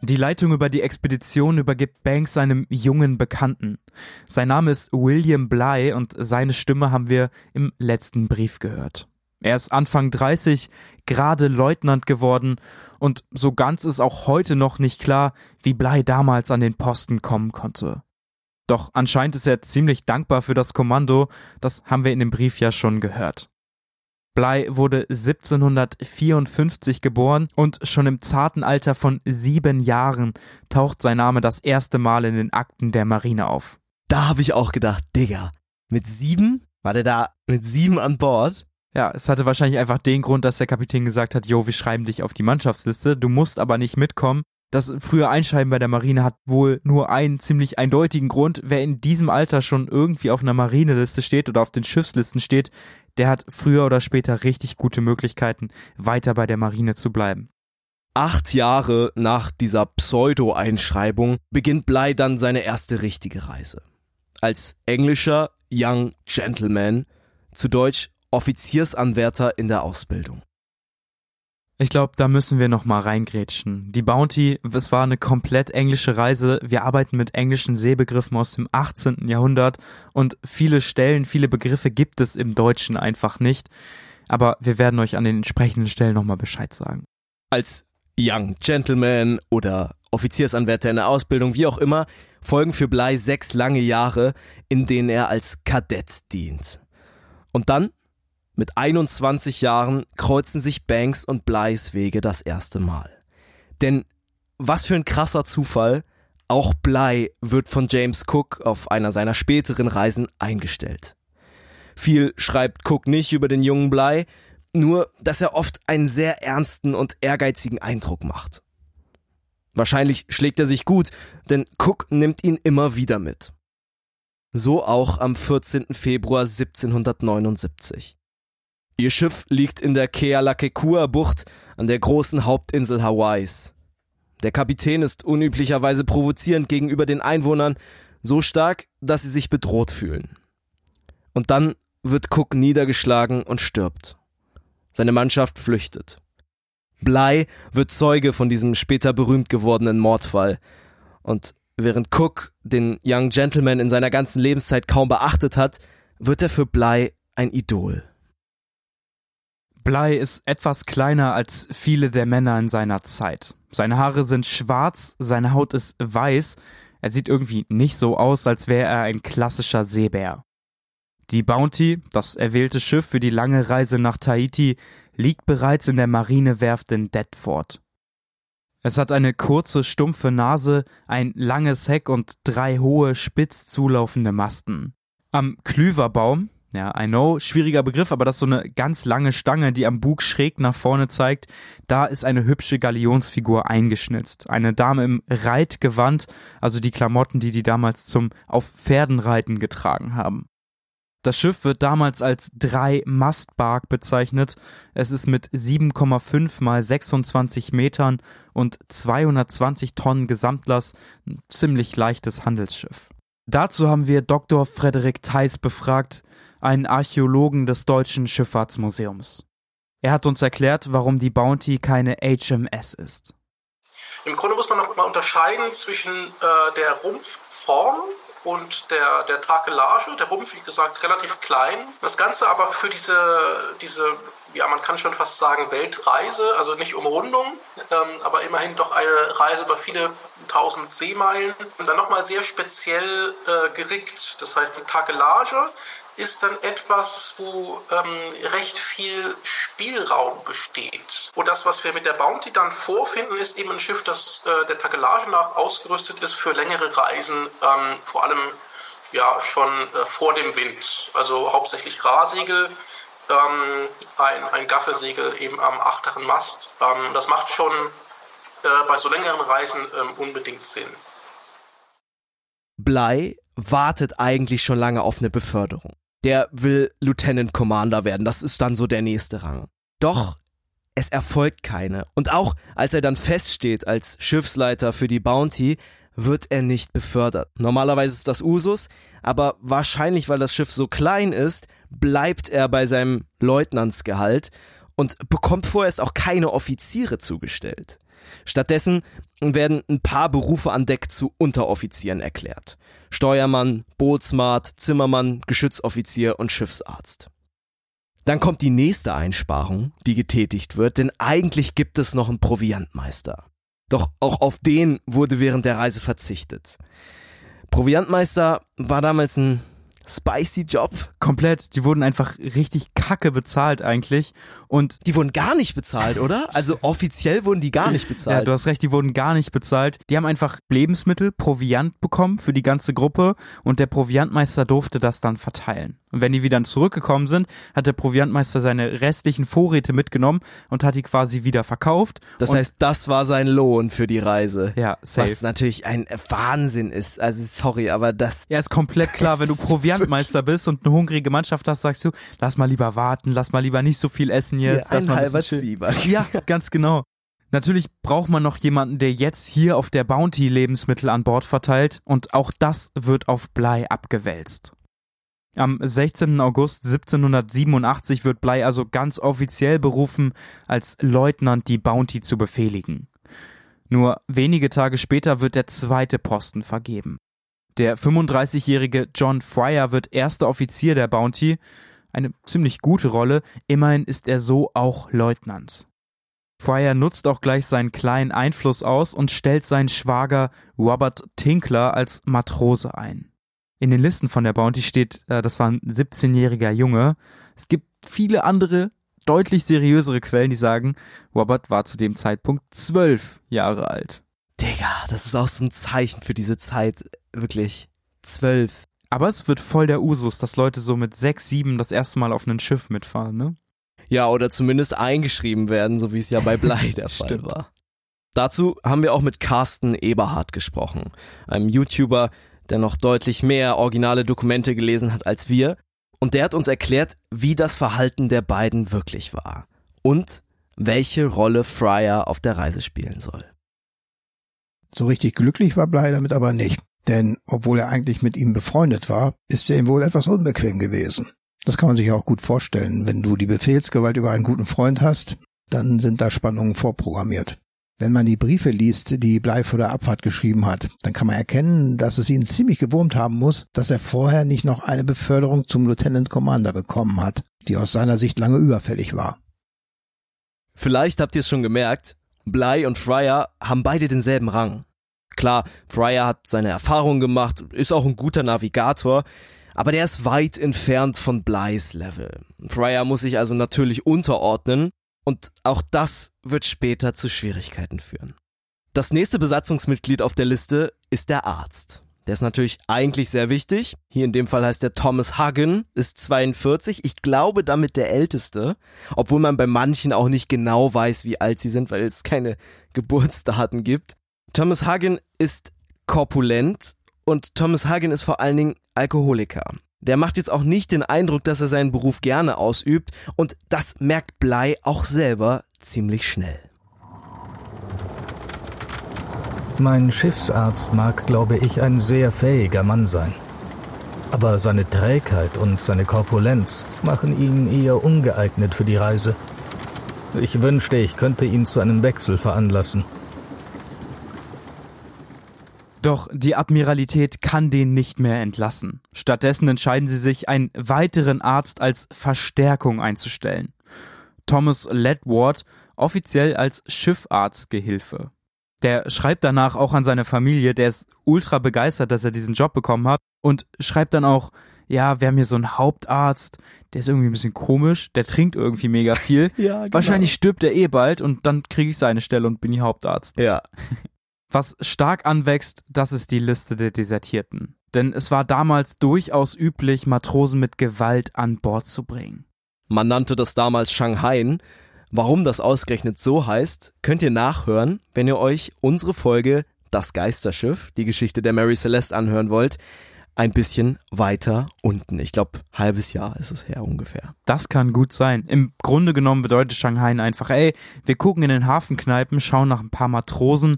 Die Leitung über die Expedition übergibt Banks seinem jungen Bekannten. Sein Name ist William Bly und seine Stimme haben wir im letzten Brief gehört. Er ist Anfang 30, gerade Leutnant geworden und so ganz ist auch heute noch nicht klar, wie Bly damals an den Posten kommen konnte. Doch anscheinend ist er ziemlich dankbar für das Kommando, das haben wir in dem Brief ja schon gehört. Bly wurde 1754 geboren und schon im zarten Alter von sieben Jahren taucht sein Name das erste Mal in den Akten der Marine auf. Da habe ich auch gedacht, Digga, mit sieben? War der da mit sieben an Bord? Ja, es hatte wahrscheinlich einfach den Grund, dass der Kapitän gesagt hat, jo, wir schreiben dich auf die Mannschaftsliste, du musst aber nicht mitkommen. Das frühe Einschreiben bei der Marine hat wohl nur einen ziemlich eindeutigen Grund. Wer in diesem Alter schon irgendwie auf einer Marineliste steht oder auf den Schiffslisten steht, der hat früher oder später richtig gute Möglichkeiten, weiter bei der Marine zu bleiben. Acht Jahre nach dieser Pseudo-Einschreibung beginnt Bly dann seine erste richtige Reise. Als englischer Young Gentleman, zu Deutsch Offiziersanwärter in der Ausbildung. Ich glaube, da müssen wir noch mal reingrätschen. Die Bounty, es war eine komplett englische Reise. Wir arbeiten mit englischen Seebegriffen aus dem 18. Jahrhundert und viele Stellen, viele Begriffe gibt es im Deutschen einfach nicht. Aber wir werden euch an den entsprechenden Stellen noch mal Bescheid sagen. Als Young Gentleman oder Offiziersanwärter in der Ausbildung, wie auch immer, folgen für Bly sechs lange Jahre, in denen er als Kadett dient. Und dann mit 21 Jahren kreuzen sich Banks und Blys Wege das erste Mal. Denn was für ein krasser Zufall, auch Bly wird von James Cook auf einer seiner späteren Reisen eingestellt. Viel schreibt Cook nicht über den jungen Bly, nur dass er oft einen sehr ernsten und ehrgeizigen Eindruck macht. Wahrscheinlich schlägt er sich gut, denn Cook nimmt ihn immer wieder mit. So auch am 14. Februar 1779. Ihr Schiff liegt in der Kealakekua-Bucht an der großen Hauptinsel Hawaiis. Der Kapitän ist unüblicherweise provozierend gegenüber den Einwohnern, so stark, dass sie sich bedroht fühlen. Und dann wird Cook niedergeschlagen und stirbt. Seine Mannschaft flüchtet. Bly wird Zeuge von diesem später berühmt gewordenen Mordfall. Und während Cook den Young Gentleman in seiner ganzen Lebenszeit kaum beachtet hat, wird er für Bly ein Idol. Bly ist etwas kleiner als viele der Männer in seiner Zeit. Seine Haare sind schwarz, seine Haut ist weiß, er sieht irgendwie nicht so aus, als wäre er ein klassischer Seebär. Die Bounty, das erwählte Schiff für die lange Reise nach Tahiti, liegt bereits in der Marinewerft in Deptford. Es hat eine kurze, stumpfe Nase, ein langes Heck und drei hohe, spitz zulaufende Masten. Am Klüverbaum, Ja, I know, schwieriger Begriff, aber das ist so eine ganz lange Stange, die am Bug schräg nach vorne zeigt. Da ist eine hübsche Galionsfigur eingeschnitzt. Eine Dame im Reitgewand, also die Klamotten, die die damals zum auf Pferden reiten getragen haben. Das Schiff wird damals als Drei-Mastbark bezeichnet. Es ist mit 7,5 mal 26 Metern und 220 Tonnen Gesamtlast ein ziemlich leichtes Handelsschiff. Dazu haben wir Dr. Frederik Theis befragt, einen Archäologen des Deutschen Schifffahrtsmuseums. Er hat uns erklärt, warum die Bounty keine HMS ist. Im Grunde muss man noch mal unterscheiden zwischen äh, der Rumpfform und der, der Takelage. Der Rumpf, wie gesagt, relativ klein. Das Ganze aber für diese, diese ja, man kann schon fast sagen Weltreise, also nicht Umrundung, ähm, aber immerhin doch eine Reise über viele tausend Seemeilen und dann nochmal sehr speziell äh, gerickt. Das heißt, die Takelage ist dann etwas, wo ähm, recht viel Spielraum besteht. Und das, was wir mit der Bounty dann vorfinden, ist eben ein Schiff, das äh, der Takelage nach ausgerüstet ist für längere Reisen, ähm, vor allem ja schon äh, vor dem Wind. Also hauptsächlich Rahsegel, ähm, ein, ein Gaffelsegel eben am achteren Mast. Ähm, das macht schon äh, bei so längeren Reisen ähm, unbedingt Sinn. Blei wartet eigentlich schon lange auf eine Beförderung der will Lieutenant Commander werden. Das ist dann so der nächste Rang. Doch es erfolgt keine. Und auch als er dann feststeht als Schiffsleiter für die Bounty, wird er nicht befördert. Normalerweise ist das Usus, aber wahrscheinlich, weil das Schiff so klein ist, bleibt er bei seinem Leutnantsgehalt und bekommt vorerst auch keine Offiziere zugestellt. Stattdessen werden ein paar Berufe an Deck zu Unteroffizieren erklärt. Steuermann, Bootsmart, Zimmermann, Geschützoffizier und Schiffsarzt. Dann kommt die nächste Einsparung, die getätigt wird, denn eigentlich gibt es noch einen Proviantmeister. Doch auch auf den wurde während der Reise verzichtet. Proviantmeister war damals ein spicy Job. Komplett. Die wurden einfach richtig kacke bezahlt eigentlich. Und die wurden gar nicht bezahlt, oder? Also offiziell wurden die gar nicht bezahlt. Ja, du hast recht, die wurden gar nicht bezahlt. Die haben einfach Lebensmittel, Proviant bekommen für die ganze Gruppe und der Proviantmeister durfte das dann verteilen. Und wenn die wieder zurückgekommen sind, hat der Proviantmeister seine restlichen Vorräte mitgenommen und hat die quasi wieder verkauft. Das heißt, das war sein Lohn für die Reise. Ja, safe. Was natürlich ein Wahnsinn ist. Also sorry, aber das. Ja, ist komplett klar, wenn du Proviantmeister bist und eine hungrige Mannschaft hast, sagst du, lass mal lieber warten, lass mal lieber nicht so viel essen jetzt. Hier, lass ein mal halber Zwieback. Ja, ganz genau. Natürlich braucht man noch jemanden, der jetzt hier auf der Bounty Lebensmittel an Bord verteilt und auch das wird auf Blei abgewälzt. Am 16. August 1787 wird Blei also ganz offiziell berufen, als Leutnant die Bounty zu befehligen. Nur wenige Tage später wird der zweite Posten vergeben. Der 35-jährige John Fryer wird erster Offizier der Bounty, eine ziemlich gute Rolle, immerhin ist er so auch Leutnant. Fryer nutzt auch gleich seinen kleinen Einfluss aus und stellt seinen Schwager Robert Tinkler als Matrose ein. In den Listen von der Bounty steht, äh, das war ein 17-jähriger Junge. Es gibt viele andere, deutlich seriösere Quellen, die sagen, Robert war zu dem Zeitpunkt zwölf Jahre alt. Digga, das ist auch so ein Zeichen für diese Zeit. Wirklich. Zwölf. Aber es wird voll der Usus, dass Leute so mit sechs, sieben das erste Mal auf einem Schiff mitfahren, ne? Ja, oder zumindest eingeschrieben werden, so wie es ja bei Blei der Fall Stimmt. war. Dazu haben wir auch mit Carsten Eberhardt gesprochen, einem YouTuber, der noch deutlich mehr originale Dokumente gelesen hat als wir. Und der hat uns erklärt, wie das Verhalten der beiden wirklich war. Und welche Rolle Fryer auf der Reise spielen soll. So richtig glücklich war Blei damit aber nicht. Denn obwohl er eigentlich mit ihm befreundet war, ist er ihm wohl etwas unbequem gewesen. Das kann man sich auch gut vorstellen. Wenn du die Befehlsgewalt über einen guten Freund hast, dann sind da Spannungen vorprogrammiert. Wenn man die Briefe liest, die Blei vor der Abfahrt geschrieben hat, dann kann man erkennen, dass es ihn ziemlich gewurmt haben muss, dass er vorher nicht noch eine Beförderung zum Lieutenant Commander bekommen hat, die aus seiner Sicht lange überfällig war. Vielleicht habt ihr es schon gemerkt, Bly und Fryer haben beide denselben Rang. Klar, Fryer hat seine Erfahrungen gemacht, ist auch ein guter Navigator, aber der ist weit entfernt von Blys Level. Fryer muss sich also natürlich unterordnen und auch das wird später zu Schwierigkeiten führen. Das nächste Besatzungsmitglied auf der Liste ist der Arzt. Der ist natürlich eigentlich sehr wichtig. Hier in dem Fall heißt der Thomas Hagen, ist 42. Ich glaube damit der älteste, obwohl man bei manchen auch nicht genau weiß, wie alt sie sind, weil es keine Geburtsdaten gibt. Thomas Hagen ist korpulent und Thomas Hagen ist vor allen Dingen Alkoholiker. Der macht jetzt auch nicht den Eindruck, dass er seinen Beruf gerne ausübt und das merkt Blei auch selber ziemlich schnell. Mein Schiffsarzt mag, glaube ich, ein sehr fähiger Mann sein. Aber seine Trägheit und seine Korpulenz machen ihn eher ungeeignet für die Reise. Ich wünschte, ich könnte ihn zu einem Wechsel veranlassen. Doch die Admiralität kann den nicht mehr entlassen. Stattdessen entscheiden sie sich, einen weiteren Arzt als Verstärkung einzustellen. Thomas Ledward, offiziell als Schiffarztgehilfe. Der schreibt danach auch an seine Familie, der ist ultra begeistert, dass er diesen Job bekommen hat und schreibt dann auch, ja, wir haben hier so einen Hauptarzt, der ist irgendwie ein bisschen komisch, der trinkt irgendwie mega viel. Ja, genau. Wahrscheinlich stirbt er eh bald und dann kriege ich seine Stelle und bin die Hauptarzt. Ja. Was stark anwächst, das ist die Liste der Desertierten. Denn es war damals durchaus üblich, Matrosen mit Gewalt an Bord zu bringen. Man nannte das damals Shanghai. Warum das ausgerechnet so heißt, könnt ihr nachhören, wenn ihr euch unsere Folge Das Geisterschiff, die Geschichte der Mary Celeste anhören wollt, ein bisschen weiter unten. Ich glaube, halbes Jahr ist es her ungefähr. Das kann gut sein. Im Grunde genommen bedeutet Shanghai einfach, ey, wir gucken in den Hafenkneipen, schauen nach ein paar Matrosen,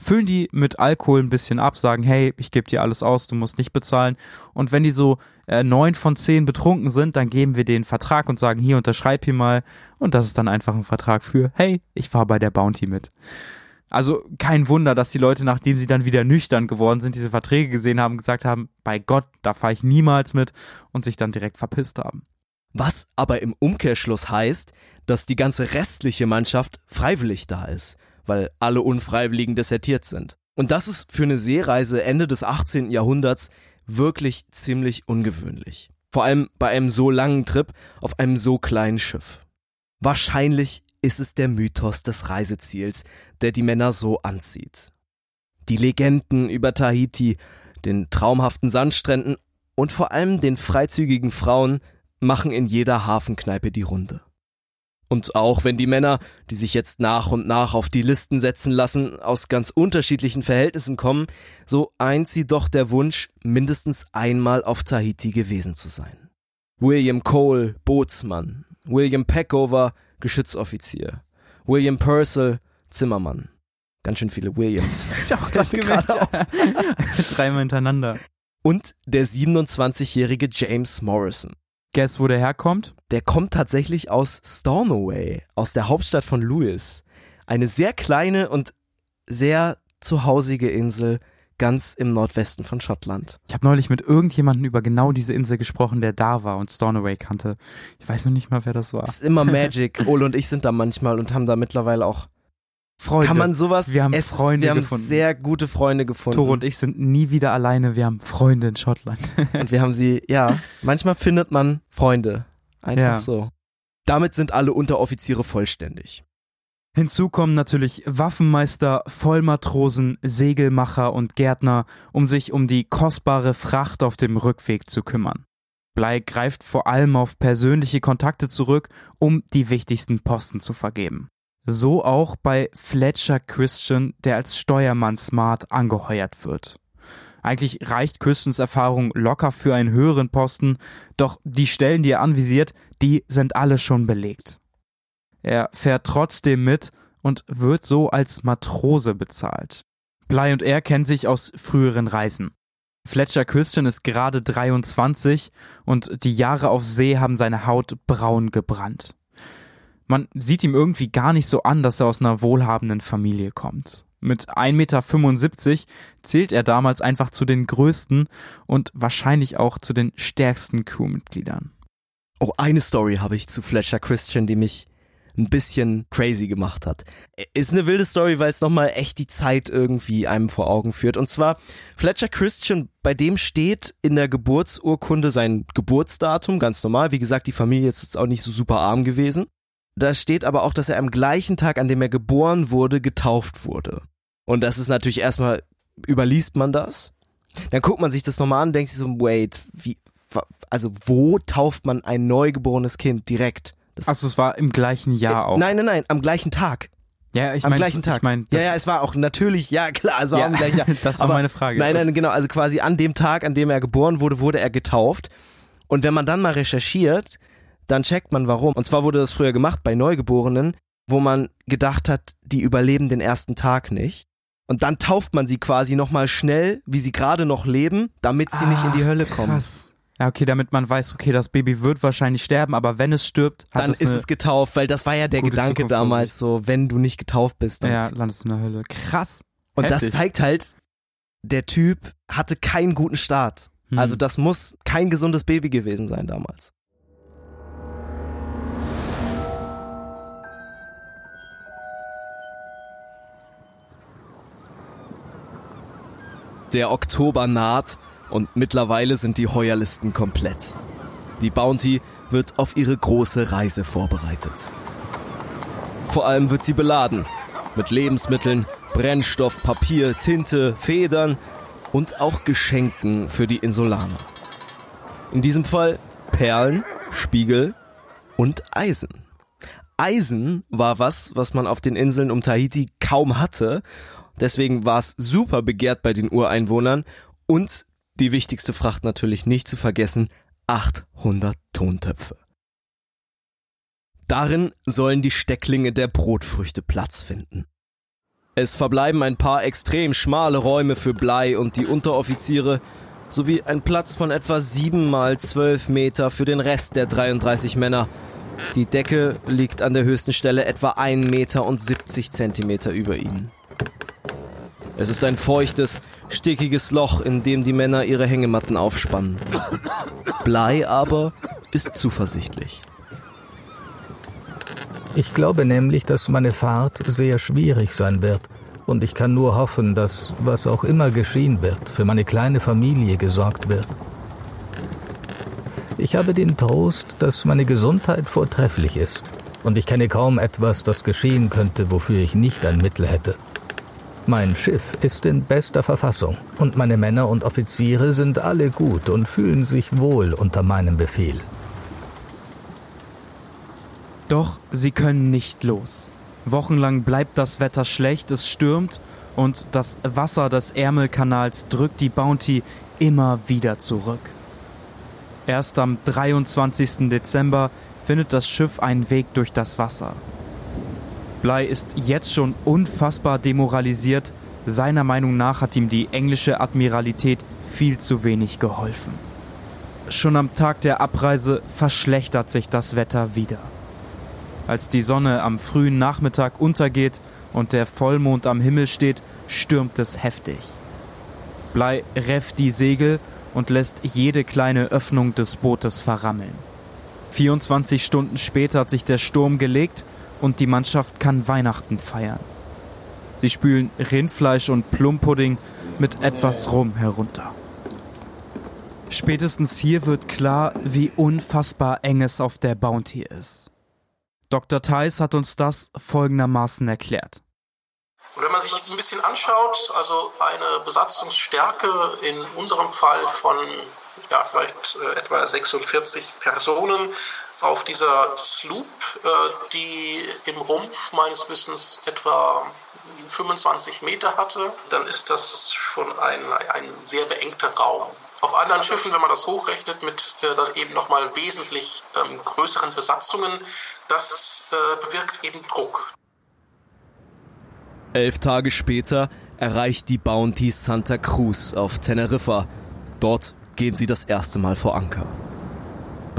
füllen die mit Alkohol ein bisschen ab, sagen, hey, ich gebe dir alles aus, du musst nicht bezahlen. Und wenn die so äh, neun von zehn betrunken sind, dann geben wir den Vertrag und sagen, hier, unterschreib hier mal. Und das ist dann einfach ein Vertrag für, hey, ich fahr bei der Bounty mit. Also kein Wunder, dass die Leute, nachdem sie dann wieder nüchtern geworden sind, diese Verträge gesehen haben, gesagt haben, bei Gott, da fahre ich niemals mit und sich dann direkt verpisst haben. Was aber im Umkehrschluss heißt, dass die ganze restliche Mannschaft freiwillig da ist, weil alle Unfreiwilligen desertiert sind. Und das ist für eine Seereise Ende des 18. Jahrhunderts wirklich ziemlich ungewöhnlich. Vor allem bei einem so langen Trip auf einem so kleinen Schiff. Wahrscheinlich ist es der Mythos des Reiseziels, der die Männer so anzieht. Die Legenden über Tahiti, den traumhaften Sandstränden und vor allem den freizügigen Frauen machen in jeder Hafenkneipe die Runde. Und auch wenn die Männer, die sich jetzt nach und nach auf die Listen setzen lassen, aus ganz unterschiedlichen Verhältnissen kommen, so eint sie doch der Wunsch, mindestens einmal auf Tahiti gewesen zu sein. William Cole, Bootsmann, William Peckover, Geschützoffizier, William Purcell, Zimmermann. Ganz schön viele Williams. Ich auch gerade Dreimal hintereinander. Und der 27-jährige James Morrison. Guess, wo der herkommt? Der kommt tatsächlich aus Stornoway, aus der Hauptstadt von Lewis. Eine sehr kleine und sehr zuhausige Insel ganz im Nordwesten von Schottland. Ich habe neulich mit irgendjemandem über genau diese Insel gesprochen, der da war und Stornoway kannte. Ich weiß noch nicht mal, wer das war. Es ist immer Magic. Ole und ich sind da manchmal und haben da mittlerweile auch Freunde. Kann man sowas? Wir haben es, Freunde Wir haben gefunden. sehr gute Freunde gefunden. Tore und ich sind nie wieder alleine. Wir haben Freunde in Schottland. Und wir haben sie, ja, manchmal findet man Freunde. Einfach Ja. so. Damit sind alle Unteroffiziere vollständig. Hinzu kommen natürlich Waffenmeister, Vollmatrosen, Segelmacher und Gärtner, um sich um die kostbare Fracht auf dem Rückweg zu kümmern. Blei greift vor allem auf persönliche Kontakte zurück, um die wichtigsten Posten zu vergeben. So auch bei Fletcher Christian, der als Steuermann smart angeheuert wird. Eigentlich reicht Christians Erfahrung locker für einen höheren Posten, doch die Stellen, die er anvisiert, die sind alle schon belegt. Er fährt trotzdem mit und wird so als Matrose bezahlt. Bly und er kennen sich aus früheren Reisen. Fletcher Christian ist gerade 23 und die Jahre auf See haben seine Haut braun gebrannt. Man sieht ihm irgendwie gar nicht so an, dass er aus einer wohlhabenden Familie kommt. Mit 1,75 Meter zählt er damals einfach zu den größten und wahrscheinlich auch zu den stärksten Crewmitgliedern. Oh, eine Story habe ich zu Fletcher Christian, die mich ein bisschen crazy gemacht hat. Ist eine wilde Story, weil es nochmal echt die Zeit irgendwie einem vor Augen führt. Und zwar Fletcher Christian, bei dem steht in der Geburtsurkunde sein Geburtsdatum, ganz normal. Wie gesagt, die Familie ist jetzt auch nicht so super arm gewesen. Da steht aber auch, dass er am gleichen Tag, an dem er geboren wurde, getauft wurde. Und das ist natürlich erstmal, überliest man das. Dann guckt man sich das nochmal an und denkt sich so, wait, wie, also wo tauft man ein neugeborenes Kind direkt? Das Achso, es war im gleichen Jahr äh, auch. Nein, nein, nein, am gleichen Tag. Ja, ich am mein, gleichen Tag. Ich mein, ja, ja, es war auch natürlich, ja klar, es war ja, auch am gleichen Tag. das war Aber meine Frage. Nein, nein, genau, also quasi an dem Tag, an dem er geboren wurde, wurde er getauft. Und wenn man dann mal recherchiert, dann checkt man warum. Und zwar wurde das früher gemacht bei Neugeborenen, wo man gedacht hat, die überleben den ersten Tag nicht. Und dann tauft man sie quasi nochmal schnell, wie sie gerade noch leben, damit sie Ach, nicht in die Hölle kommen. Krass. Ja, okay, damit man weiß, okay, das Baby wird wahrscheinlich sterben, aber wenn es stirbt, hat dann es ist es getauft, weil das war ja der Gedanke Zukunft damals so, wenn du nicht getauft bist, dann ja, landest du in der Hölle. Krass. Und Heftig. das zeigt halt, der Typ hatte keinen guten Start. Hm. Also das muss kein gesundes Baby gewesen sein damals. Der Oktober naht und mittlerweile sind die Heuerlisten komplett. Die Bounty wird auf ihre große Reise vorbereitet. Vor allem wird sie beladen mit Lebensmitteln, Brennstoff, Papier, Tinte, Federn und auch Geschenken für die Insulaner. In diesem Fall Perlen, Spiegel und Eisen. Eisen war was, was man auf den Inseln um Tahiti kaum hatte. Deswegen war es super begehrt bei den Ureinwohnern und die wichtigste Fracht natürlich nicht zu vergessen, 800 Tontöpfe. Darin sollen die Stecklinge der Brotfrüchte Platz finden. Es verbleiben ein paar extrem schmale Räume für Blei und die Unteroffiziere sowie ein Platz von etwa 7 mal 12 Meter für den Rest der 33 Männer. Die Decke liegt an der höchsten Stelle etwa 1 Meter und 70 Zentimeter über ihnen. Es ist ein feuchtes, stickiges Loch, in dem die Männer ihre Hängematten aufspannen. Blei aber ist zuversichtlich. Ich glaube nämlich, dass meine Fahrt sehr schwierig sein wird. Und ich kann nur hoffen, dass, was auch immer geschehen wird, für meine kleine Familie gesorgt wird. Ich habe den Trost, dass meine Gesundheit vortrefflich ist. Und ich kenne kaum etwas, das geschehen könnte, wofür ich nicht ein Mittel hätte. Mein Schiff ist in bester Verfassung und meine Männer und Offiziere sind alle gut und fühlen sich wohl unter meinem Befehl. Doch sie können nicht los. Wochenlang bleibt das Wetter schlecht, es stürmt und das Wasser des Ärmelkanals drückt die Bounty immer wieder zurück. Erst am 23. Dezember findet das Schiff einen Weg durch das Wasser. Bly ist jetzt schon unfassbar demoralisiert. Seiner Meinung nach hat ihm die englische Admiralität viel zu wenig geholfen. Schon am Tag der Abreise verschlechtert sich das Wetter wieder. Als die Sonne am frühen Nachmittag untergeht und der Vollmond am Himmel steht, stürmt es heftig. Blei refft die Segel und lässt jede kleine Öffnung des Bootes verrammeln. 24 Stunden später hat sich der Sturm gelegt und die Mannschaft kann Weihnachten feiern. Sie spülen Rindfleisch und Plumpudding mit etwas Rum herunter. Spätestens hier wird klar, wie unfassbar eng es auf der Bounty ist. Dr. Theis hat uns das folgendermaßen erklärt. Wenn man sich ein bisschen anschaut, also eine Besatzungsstärke in unserem Fall von ja, vielleicht äh, etwa 46 Personen, auf dieser Sloop, äh, die im Rumpf meines Wissens etwa 25 Meter hatte, dann ist das schon ein, ein sehr beengter Raum. Auf anderen Schiffen, wenn man das hochrechnet, mit äh, dann eben nochmal wesentlich ähm, größeren Besatzungen, das äh, bewirkt eben Druck. Elf Tage später erreicht die Bounty Santa Cruz auf Teneriffa. Dort gehen sie das erste Mal vor Anker.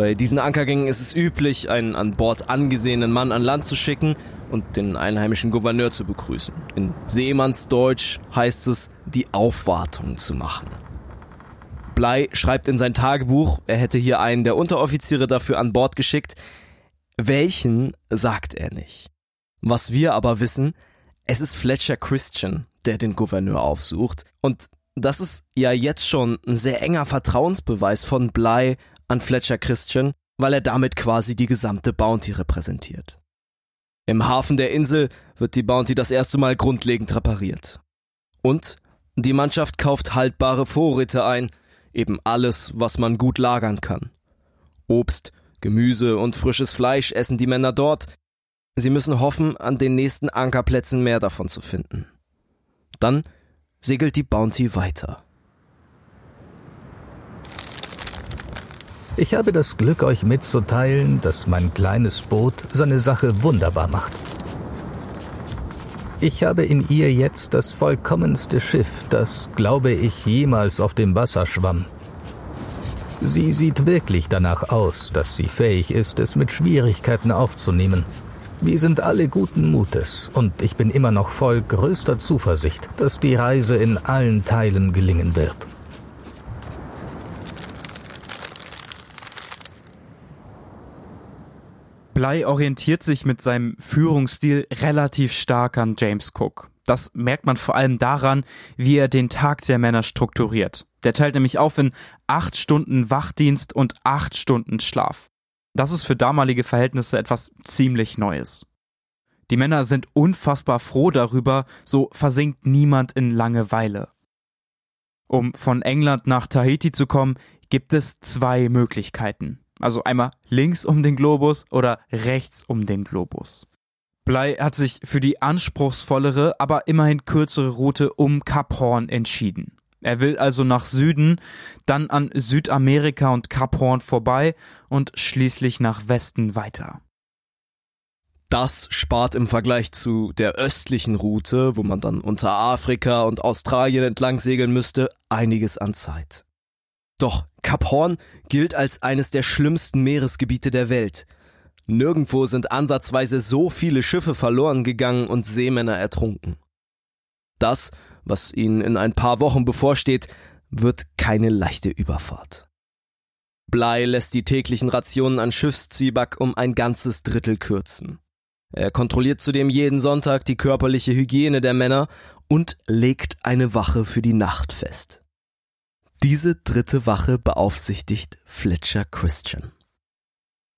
Bei diesen Ankergängen ist es üblich, einen an Bord angesehenen Mann an Land zu schicken und den einheimischen Gouverneur zu begrüßen. In Seemannsdeutsch heißt es, die Aufwartung zu machen. Blei schreibt in sein Tagebuch, er hätte hier einen der Unteroffiziere dafür an Bord geschickt. Welchen sagt er nicht. Was wir aber wissen, es ist Fletcher Christian, der den Gouverneur aufsucht. Und das ist ja jetzt schon ein sehr enger Vertrauensbeweis von Blei an Fletcher Christian, weil er damit quasi die gesamte Bounty repräsentiert. Im Hafen der Insel wird die Bounty das erste Mal grundlegend repariert. Und Die Mannschaft kauft haltbare Vorräte ein, eben alles, was man gut lagern kann. Obst, Gemüse und frisches Fleisch essen die Männer dort. Sie müssen hoffen, an den nächsten Ankerplätzen mehr davon zu finden. Dann segelt die Bounty weiter. Ich habe das Glück, euch mitzuteilen, dass mein kleines Boot seine Sache wunderbar macht. Ich habe in ihr jetzt das vollkommenste Schiff, das, glaube ich, jemals auf dem Wasser schwamm. Sie sieht wirklich danach aus, dass sie fähig ist, es mit Schwierigkeiten aufzunehmen. Wir sind alle guten Mutes und ich bin immer noch voll größter Zuversicht, dass die Reise in allen Teilen gelingen wird. Bly orientiert sich mit seinem Führungsstil relativ stark an James Cook. Das merkt man vor allem daran, wie er den Tag der Männer strukturiert. Der teilt nämlich auf in acht Stunden Wachdienst und acht Stunden Schlaf. Das ist für damalige Verhältnisse etwas ziemlich Neues. Die Männer sind unfassbar froh darüber, so versinkt niemand in Langeweile. Um von England nach Tahiti zu kommen, gibt es zwei Möglichkeiten. Also einmal links um den Globus oder rechts um den Globus. Bly hat sich für die anspruchsvollere, aber immerhin kürzere Route um Kap Horn entschieden. Er will also nach Süden, dann an Südamerika und Kap Horn vorbei und schließlich nach Westen weiter. Das spart im Vergleich zu der östlichen Route, wo man dann unter Afrika und Australien entlang segeln müsste, einiges an Zeit. Doch Kap Horn gilt als eines der schlimmsten Meeresgebiete der Welt. Nirgendwo sind ansatzweise so viele Schiffe verloren gegangen und Seemänner ertrunken. Das, was ihnen in ein paar Wochen bevorsteht, wird keine leichte Überfahrt. Blei lässt die täglichen Rationen an Schiffszwieback um ein ganzes Drittel kürzen. Er kontrolliert zudem jeden Sonntag die körperliche Hygiene der Männer und legt eine Wache für die Nacht fest. Diese dritte Wache beaufsichtigt Fletcher Christian.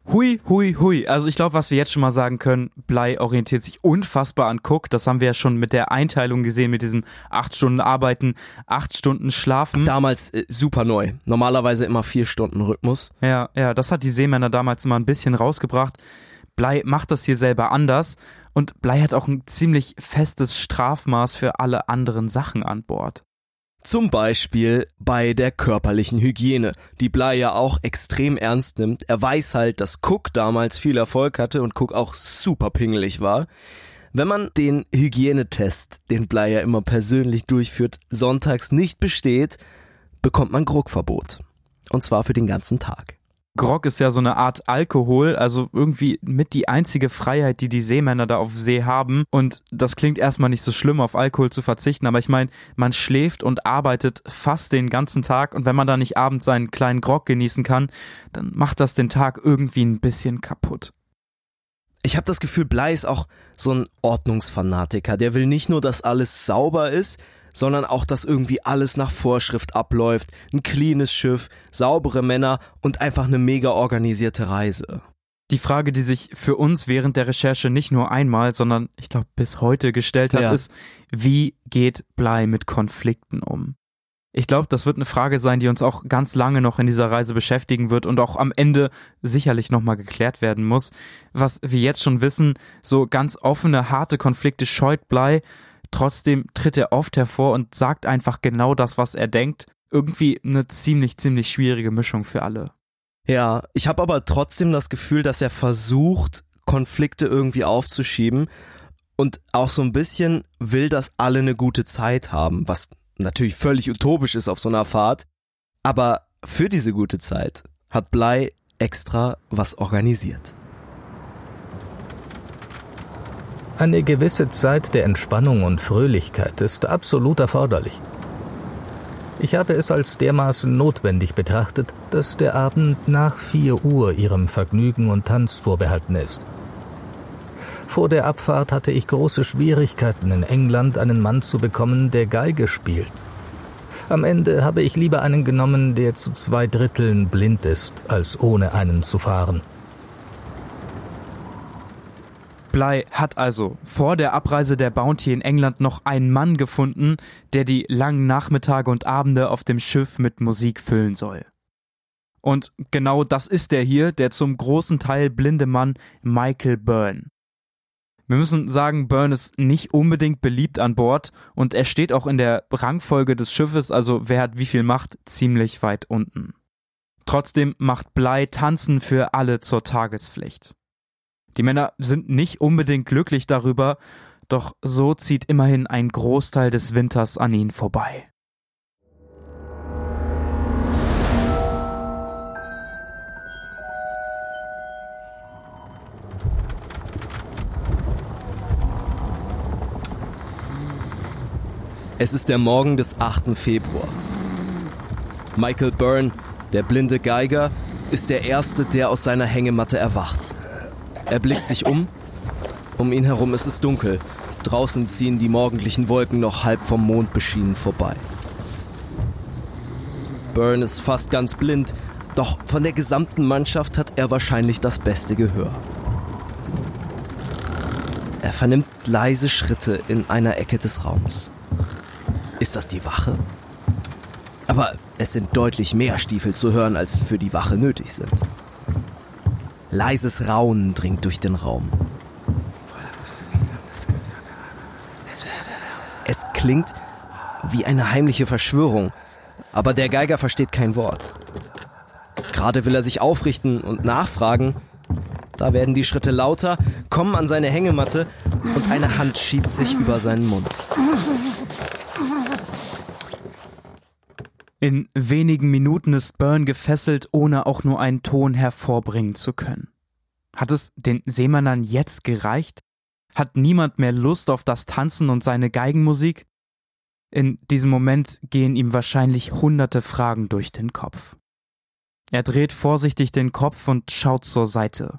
Hui, hui, hui. Also ich glaube, was wir jetzt schon mal sagen können, Blei orientiert sich unfassbar an Cook. Das haben wir ja schon mit der Einteilung gesehen, mit diesem acht Stunden Arbeiten, acht Stunden Schlafen. Damals äh, super neu. Normalerweise immer vier Stunden Rhythmus. Ja, ja, das hat die Seemänner damals immer ein bisschen rausgebracht. Blei macht das hier selber anders und Blei hat auch ein ziemlich festes Strafmaß für alle anderen Sachen an Bord. Zum Beispiel bei der körperlichen Hygiene, die Bly ja auch extrem ernst nimmt. Er weiß halt, dass Cook damals viel Erfolg hatte und Cook auch super pingelig war. Wenn man den Hygienetest, den Bly ja immer persönlich durchführt, sonntags nicht besteht, bekommt man Grogverbot. Und zwar für den ganzen Tag. Grog ist ja so eine Art Alkohol, also irgendwie mit die einzige Freiheit, die die Seemänner da auf See haben. Und das klingt erstmal nicht so schlimm, auf Alkohol zu verzichten, aber ich meine, man schläft und arbeitet fast den ganzen Tag und wenn man da nicht abends seinen kleinen Grog genießen kann, dann macht das den Tag irgendwie ein bisschen kaputt. Ich habe das Gefühl, Blei ist auch so ein Ordnungsfanatiker. Der will nicht nur, dass alles sauber ist, sondern auch, dass irgendwie alles nach Vorschrift abläuft, ein cleanes Schiff, saubere Männer und einfach eine mega organisierte Reise. Die Frage, die sich für uns während der Recherche nicht nur einmal, sondern ich glaube bis heute gestellt hat, ja. ist, wie geht Blei mit Konflikten um? Ich glaube, das wird eine Frage sein, die uns auch ganz lange noch in dieser Reise beschäftigen wird und auch am Ende sicherlich nochmal geklärt werden muss. Was wir jetzt schon wissen, so ganz offene, harte Konflikte scheut Blei, Trotzdem tritt er oft hervor und sagt einfach genau das, was er denkt. Irgendwie eine ziemlich, ziemlich schwierige Mischung für alle. Ja, ich habe aber trotzdem das Gefühl, dass er versucht, Konflikte irgendwie aufzuschieben und auch so ein bisschen will, dass alle eine gute Zeit haben, was natürlich völlig utopisch ist auf so einer Fahrt. Aber für diese gute Zeit hat Blei extra was organisiert. Eine gewisse Zeit der Entspannung und Fröhlichkeit ist absolut erforderlich. Ich habe es als dermaßen notwendig betrachtet, dass der Abend nach 4 Uhr ihrem Vergnügen und Tanz vorbehalten ist. Vor der Abfahrt hatte ich große Schwierigkeiten in England einen Mann zu bekommen, der Geige spielt. Am Ende habe ich lieber einen genommen, der zu zwei Dritteln blind ist, als ohne einen zu fahren. Bly hat also vor der Abreise der Bounty in England noch einen Mann gefunden, der die langen Nachmittage und Abende auf dem Schiff mit Musik füllen soll. Und genau das ist der hier, der zum großen Teil blinde Mann Michael Byrne. Wir müssen sagen, Byrne ist nicht unbedingt beliebt an Bord und er steht auch in der Rangfolge des Schiffes, also wer hat wie viel Macht, ziemlich weit unten. Trotzdem macht Blei Tanzen für alle zur Tagespflicht. Die Männer sind nicht unbedingt glücklich darüber, doch so zieht immerhin ein Großteil des Winters an ihnen vorbei. Es ist der Morgen des 8. Februar. Michael Byrne, der blinde Geiger, ist der Erste, der aus seiner Hängematte erwacht. Er blickt sich um. Um ihn herum ist es dunkel. Draußen ziehen die morgendlichen Wolken noch halb vom Mond beschienen vorbei. Byrne ist fast ganz blind, doch von der gesamten Mannschaft hat er wahrscheinlich das beste Gehör. Er vernimmt leise Schritte in einer Ecke des Raums. Ist das die Wache? Aber es sind deutlich mehr Stiefel zu hören, als für die Wache nötig sind. Leises Raunen dringt durch den Raum. Es klingt wie eine heimliche Verschwörung, aber der Geiger versteht kein Wort. Gerade will er sich aufrichten und nachfragen, da werden die Schritte lauter, kommen an seine Hängematte und eine Hand schiebt sich über seinen Mund. In wenigen Minuten ist Byrne gefesselt, ohne auch nur einen Ton hervorbringen zu können. Hat es den Seemännern jetzt gereicht? Hat niemand mehr Lust auf das Tanzen und seine Geigenmusik? In diesem Moment gehen ihm wahrscheinlich hunderte Fragen durch den Kopf. Er dreht vorsichtig den Kopf und schaut zur Seite.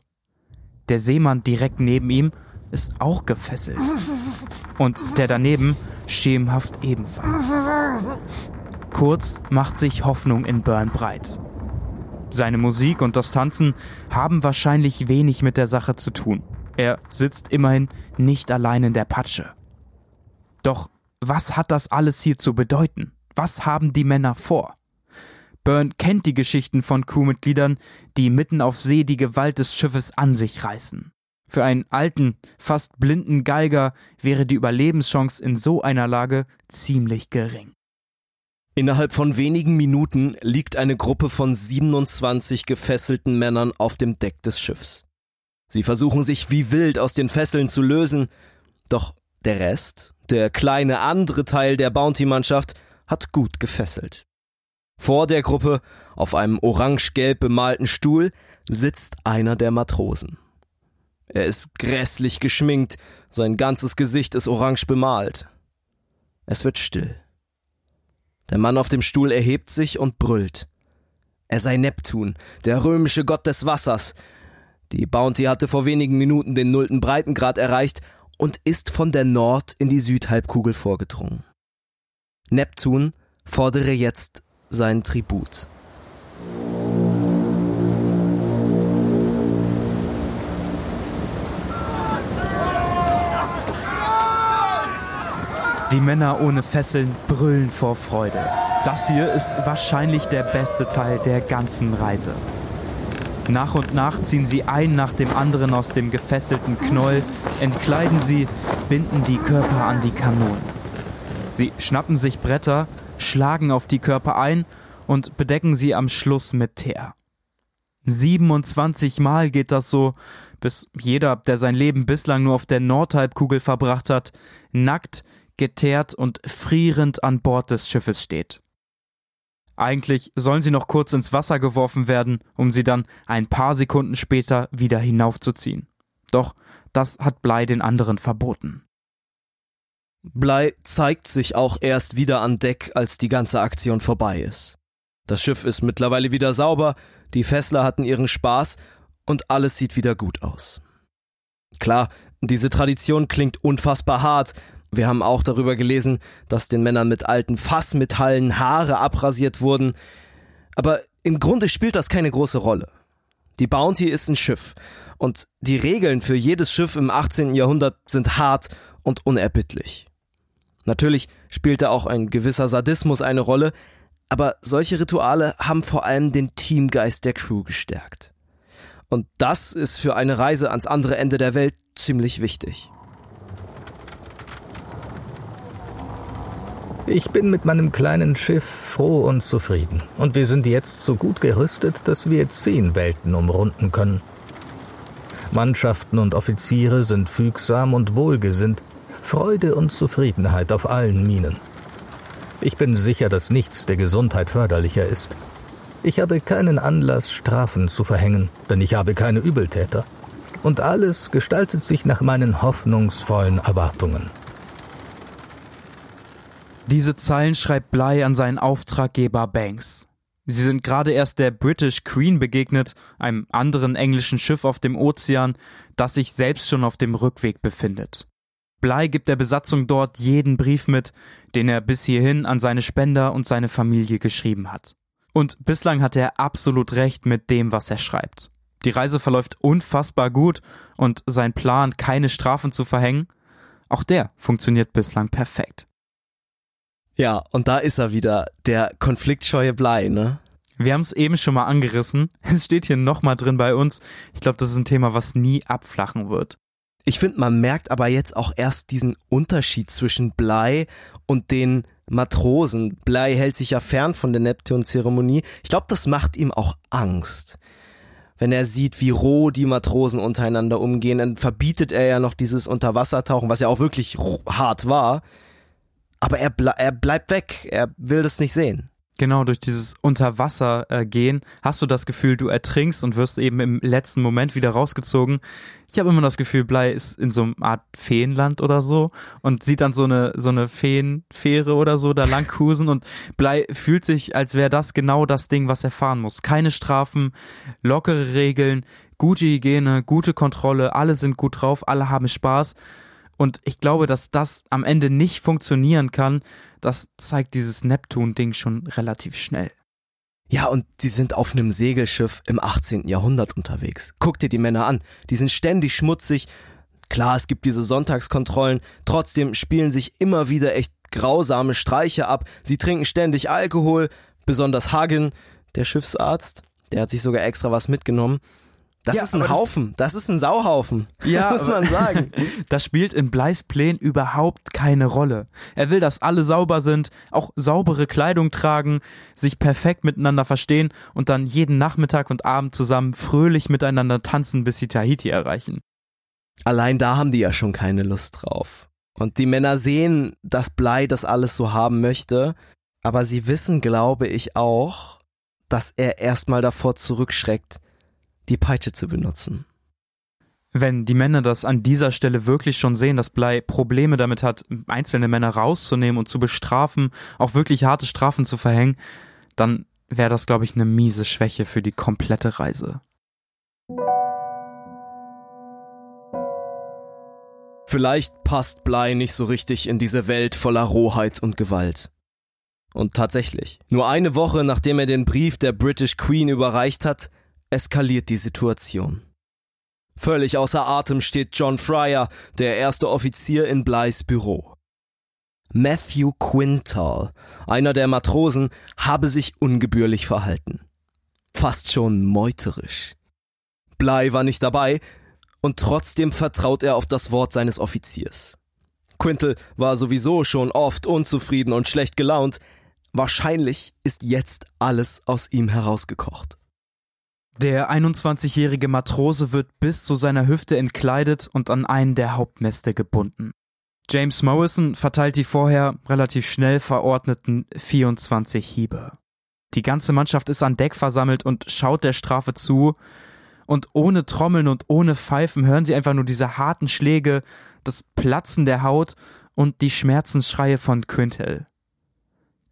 Der Seemann direkt neben ihm ist auch gefesselt. Und der daneben schemenhaft ebenfalls. Kurz macht sich Hoffnung in Burn breit. Seine Musik und das Tanzen haben wahrscheinlich wenig mit der Sache zu tun. Er sitzt immerhin nicht allein in der Patsche. Doch was hat das alles hier zu bedeuten? Was haben die Männer vor? Byrne kennt die Geschichten von Crewmitgliedern, die mitten auf See die Gewalt des Schiffes an sich reißen. Für einen alten, fast blinden Geiger wäre die Überlebenschance in so einer Lage ziemlich gering. Innerhalb von wenigen Minuten liegt eine Gruppe von 27 gefesselten Männern auf dem Deck des Schiffs. Sie versuchen sich wie wild aus den Fesseln zu lösen, doch der Rest, der kleine andere Teil der Bounty-Mannschaft, hat gut gefesselt. Vor der Gruppe, auf einem orange-gelb bemalten Stuhl, sitzt einer der Matrosen. Er ist grässlich geschminkt, sein ganzes Gesicht ist orange bemalt. Es wird still. Der Mann auf dem Stuhl erhebt sich und brüllt. Er sei Neptun, der römische Gott des Wassers. Die Bounty hatte vor wenigen Minuten den nullten Breitengrad erreicht und ist von der Nord- in die Südhalbkugel vorgedrungen. Neptun fordere jetzt seinen Tribut. Die Männer ohne Fesseln brüllen vor Freude. Das hier ist wahrscheinlich der beste Teil der ganzen Reise. Nach und nach ziehen sie ein nach dem anderen aus dem gefesselten Knoll, entkleiden sie, binden die Körper an die Kanonen. Sie schnappen sich Bretter, schlagen auf die Körper ein und bedecken sie am Schluss mit Teer. 27 Mal geht das so, bis jeder, der sein Leben bislang nur auf der Nordhalbkugel verbracht hat, nackt geteert und frierend an Bord des Schiffes steht. Eigentlich sollen sie noch kurz ins Wasser geworfen werden, um sie dann ein paar Sekunden später wieder hinaufzuziehen. Doch das hat Blei den anderen verboten. Blei zeigt sich auch erst wieder an Deck, als die ganze Aktion vorbei ist. Das Schiff ist mittlerweile wieder sauber, die Fessler hatten ihren Spaß und alles sieht wieder gut aus. Klar, diese Tradition klingt unfassbar hart, wir haben auch darüber gelesen, dass den Männern mit alten Fassmetallen Haare abrasiert wurden. Aber im Grunde spielt das keine große Rolle. Die Bounty ist ein Schiff. Und die Regeln für jedes Schiff im 18. Jahrhundert sind hart und unerbittlich. Natürlich spielte auch ein gewisser Sadismus eine Rolle, aber solche Rituale haben vor allem den Teamgeist der Crew gestärkt. Und das ist für eine Reise ans andere Ende der Welt ziemlich wichtig. Ich bin mit meinem kleinen Schiff froh und zufrieden. Und wir sind jetzt so gut gerüstet, dass wir zehn Welten umrunden können. Mannschaften und Offiziere sind fügsam und wohlgesinnt. Freude und Zufriedenheit auf allen Minen. Ich bin sicher, dass nichts der Gesundheit förderlicher ist. Ich habe keinen Anlass, Strafen zu verhängen, denn ich habe keine Übeltäter. Und alles gestaltet sich nach meinen hoffnungsvollen Erwartungen. Diese Zeilen schreibt Bly an seinen Auftraggeber Banks. Sie sind gerade erst der British Queen begegnet, einem anderen englischen Schiff auf dem Ozean, das sich selbst schon auf dem Rückweg befindet. Bly gibt der Besatzung dort jeden Brief mit, den er bis hierhin an seine Spender und seine Familie geschrieben hat. Und bislang hat er absolut recht mit dem, was er schreibt. Die Reise verläuft unfassbar gut und sein Plan, keine Strafen zu verhängen, auch der funktioniert bislang perfekt. Ja, und da ist er wieder, der konfliktscheue Blei, ne? Wir haben es eben schon mal angerissen. Es steht hier nochmal drin bei uns. Ich glaube, das ist ein Thema, was nie abflachen wird. Ich finde, man merkt aber jetzt auch erst diesen Unterschied zwischen Blei und den Matrosen. Blei hält sich ja fern von der Neptun-Zeremonie. Ich glaube, das macht ihm auch Angst. Wenn er sieht, wie roh die Matrosen untereinander umgehen, dann verbietet er ja noch dieses Unterwassertauchen, was ja auch wirklich hart war. Aber er, ble er bleibt weg. Er will das nicht sehen. Genau, durch dieses Unterwassergehen äh, hast du das Gefühl, du ertrinkst und wirst eben im letzten Moment wieder rausgezogen. Ich habe immer das Gefühl, Blei ist in so einer Art Feenland oder so und sieht dann so eine so eine Feenfähre oder so da lang cruisen und Blei fühlt sich, als wäre das genau das Ding, was er fahren muss. Keine Strafen, lockere Regeln, gute Hygiene, gute Kontrolle, alle sind gut drauf, alle haben Spaß. Und ich glaube, dass das am Ende nicht funktionieren kann, das zeigt dieses Neptun-Ding schon relativ schnell. Ja, und sie sind auf einem Segelschiff im 18. Jahrhundert unterwegs. Guck dir die Männer an. Die sind ständig schmutzig. Klar, es gibt diese Sonntagskontrollen. Trotzdem spielen sich immer wieder echt grausame Streiche ab. Sie trinken ständig Alkohol. Besonders Hagen, der Schiffsarzt. Der hat sich sogar extra was mitgenommen. Das ja, ist ein Haufen, das, das, ist ein Sauhaufen, ja, muss man sagen. das spielt in Bleis Plänen überhaupt keine Rolle. Er will, dass alle sauber sind, auch saubere Kleidung tragen, sich perfekt miteinander verstehen und dann jeden Nachmittag und Abend zusammen fröhlich miteinander tanzen, bis sie Tahiti erreichen. Allein da haben die ja schon keine Lust drauf. Und die Männer sehen, dass Blei das alles so haben möchte, aber sie wissen, glaube ich, auch, dass er erstmal davor zurückschreckt, die Peitsche zu benutzen. Wenn die Männer das an dieser Stelle wirklich schon sehen, dass Blei Probleme damit hat, einzelne Männer rauszunehmen und zu bestrafen, auch wirklich harte Strafen zu verhängen, dann wäre das, glaube ich, eine miese Schwäche für die komplette Reise. Vielleicht passt Blei nicht so richtig in diese Welt voller Rohheit und Gewalt. Und tatsächlich, nur eine Woche nachdem er den Brief der British Queen überreicht hat, eskaliert die Situation. Völlig außer Atem steht John Fryer, der erste Offizier in Bleis Büro. Matthew Quintal, einer der Matrosen, habe sich ungebührlich verhalten. Fast schon meuterisch. Blei war nicht dabei, und trotzdem vertraut er auf das Wort seines Offiziers. Quintal war sowieso schon oft unzufrieden und schlecht gelaunt. Wahrscheinlich ist jetzt alles aus ihm herausgekocht. Der 21-jährige Matrose wird bis zu seiner Hüfte entkleidet und an einen der Hauptmäste gebunden. James Morrison verteilt die vorher relativ schnell verordneten 24 Hiebe. Die ganze Mannschaft ist an Deck versammelt und schaut der Strafe zu, und ohne Trommeln und ohne Pfeifen hören sie einfach nur diese harten Schläge, das Platzen der Haut und die Schmerzensschreie von Quintel.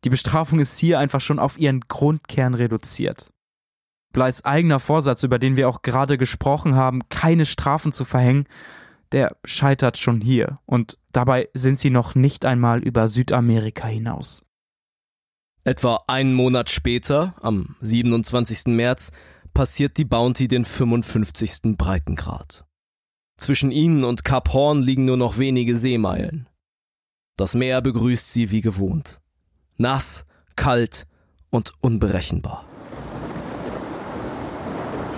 Die Bestrafung ist hier einfach schon auf ihren Grundkern reduziert. Bleis eigener Vorsatz, über den wir auch gerade gesprochen haben, keine Strafen zu verhängen, der scheitert schon hier. Und dabei sind sie noch nicht einmal über Südamerika hinaus. Etwa einen Monat später, am 27. März, passiert die Bounty den 55. Breitengrad. Zwischen ihnen und Kap Horn liegen nur noch wenige Seemeilen. Das Meer begrüßt sie wie gewohnt. Nass, kalt und unberechenbar.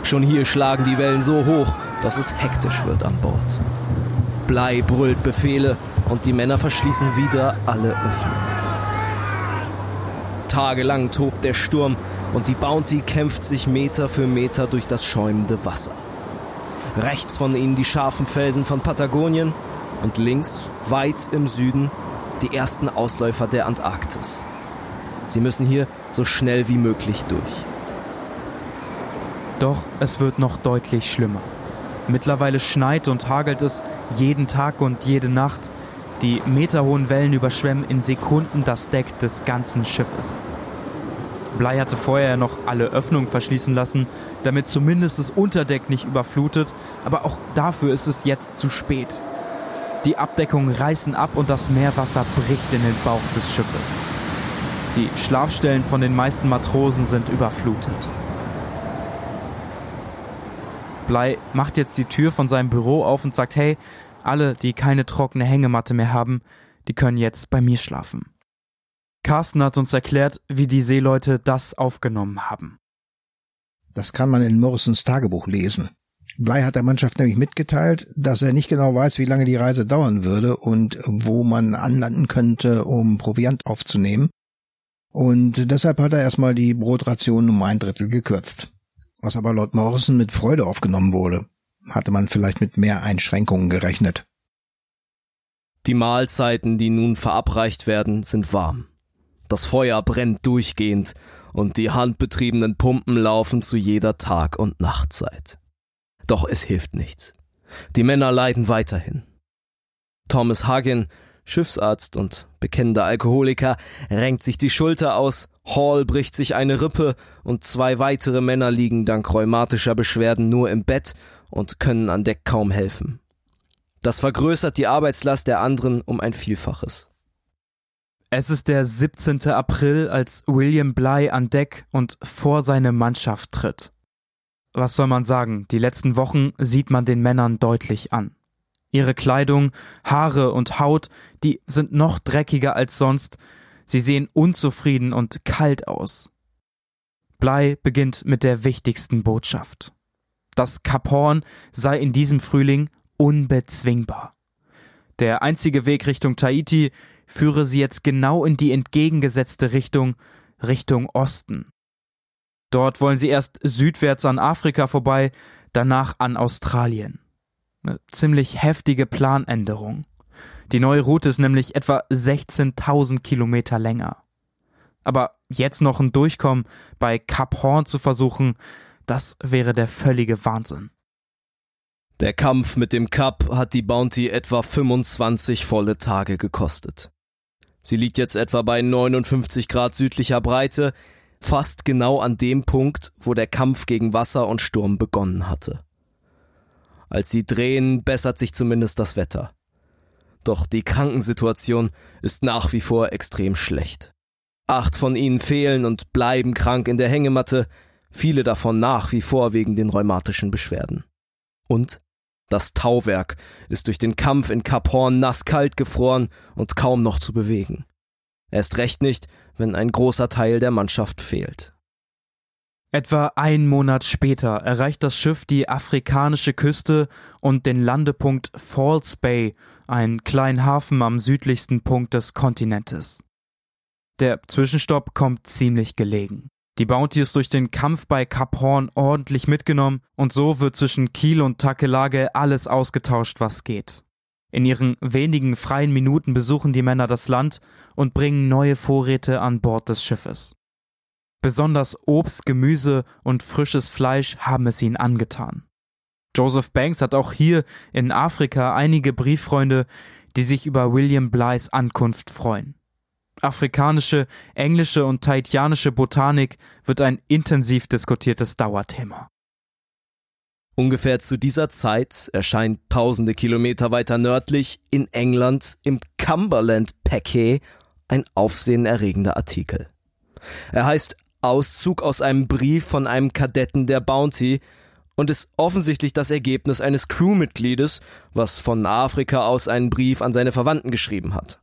Schon hier schlagen die Wellen so hoch, dass es hektisch wird an Bord. Blei brüllt Befehle und die Männer verschließen wieder alle Öffnungen. Tagelang tobt der Sturm und die Bounty kämpft sich Meter für Meter durch das schäumende Wasser. Rechts von ihnen die scharfen Felsen von Patagonien und links, weit im Süden, die ersten Ausläufer der Antarktis. Sie müssen hier so schnell wie möglich durch. Doch es wird noch deutlich schlimmer. Mittlerweile schneit und hagelt es jeden Tag und jede Nacht. Die meterhohen Wellen überschwemmen in Sekunden das Deck des ganzen Schiffes. Blei hatte vorher noch alle Öffnungen verschließen lassen, damit zumindest das Unterdeck nicht überflutet, aber auch dafür ist es jetzt zu spät. Die Abdeckungen reißen ab und das Meerwasser bricht in den Bauch des Schiffes. Die Schlafstellen von den meisten Matrosen sind überflutet. Blei macht jetzt die Tür von seinem Büro auf und sagt, hey, alle, die keine trockene Hängematte mehr haben, die können jetzt bei mir schlafen. Carsten hat uns erklärt, wie die Seeleute das aufgenommen haben. Das kann man in Morrisons Tagebuch lesen. Blei hat der Mannschaft nämlich mitgeteilt, dass er nicht genau weiß, wie lange die Reise dauern würde und wo man anlanden könnte, um Proviant aufzunehmen. Und deshalb hat er erstmal die Brotration um ein Drittel gekürzt. Was aber laut Morrison mit Freude aufgenommen wurde. Hatte man vielleicht mit mehr Einschränkungen gerechnet. Die Mahlzeiten, die nun verabreicht werden, sind warm. Das Feuer brennt durchgehend und die handbetriebenen Pumpen laufen zu jeder Tag- und Nachtzeit. Doch es hilft nichts. Die Männer leiden weiterhin. Thomas Hagen, Schiffsarzt und bekennender Alkoholiker, renkt sich die Schulter aus, Hall bricht sich eine Rippe und zwei weitere Männer liegen dank rheumatischer Beschwerden nur im Bett und können an Deck kaum helfen. Das vergrößert die Arbeitslast der anderen um ein Vielfaches. Es ist der 17. April, als William Bly an Deck und vor seine Mannschaft tritt. Was soll man sagen, die letzten Wochen sieht man den Männern deutlich an. Ihre Kleidung, Haare und Haut, die sind noch dreckiger als sonst, sie sehen unzufrieden und kalt aus. Bly beginnt mit der wichtigsten Botschaft. Das Kap Horn sei in diesem Frühling unbezwingbar. Der einzige Weg Richtung Tahiti führe sie jetzt genau in die entgegengesetzte Richtung, Richtung Osten. Dort wollen sie erst südwärts an Afrika vorbei, danach an Australien. Eine ziemlich heftige Planänderung. Die neue Route ist nämlich etwa 16.000 Kilometer länger. Aber jetzt noch ein Durchkommen bei Kap Horn zu versuchen, das wäre der völlige Wahnsinn. Der Kampf mit dem Kap hat die Bounty etwa 25 volle Tage gekostet. Sie liegt jetzt etwa bei 59 Grad südlicher Breite, fast genau an dem Punkt, wo der Kampf gegen Wasser und Sturm begonnen hatte. Als sie drehen, bessert sich zumindest das Wetter. Doch die Krankensituation ist nach wie vor extrem schlecht. Acht von ihnen fehlen und bleiben krank in der Hängematte, viele davon nach wie vor wegen den rheumatischen Beschwerden. Und das Tauwerk ist durch den Kampf in Kap Horn nasskalt gefroren und kaum noch zu bewegen. Erst recht nicht, wenn ein großer Teil der Mannschaft fehlt. Etwa einen Monat später erreicht das Schiff die afrikanische Küste und den Landepunkt Falls Bay, einen kleinen Hafen am südlichsten Punkt des Kontinentes. Der Zwischenstopp kommt ziemlich gelegen. Die Bounty ist durch den Kampf bei Kap Horn ordentlich mitgenommen und so wird zwischen Kiel und Takelage alles ausgetauscht, was geht. In ihren wenigen freien Minuten besuchen die Männer das Land und bringen neue Vorräte an Bord des Schiffes. Besonders Obst, Gemüse und frisches Fleisch haben es ihnen angetan. Joseph Banks hat auch hier in Afrika einige Brieffreunde, die sich über William Blys Ankunft freuen. Afrikanische, englische und tahitianische Botanik wird ein intensiv diskutiertes Dauerthema. Ungefähr zu dieser Zeit erscheint tausende Kilometer weiter nördlich in England im Cumberland Paquet ein aufsehenerregender Artikel. Er heißt Auszug aus einem Brief von einem Kadetten der Bounty und ist offensichtlich das Ergebnis eines Crewmitgliedes, was von Afrika aus einen Brief an seine Verwandten geschrieben hat.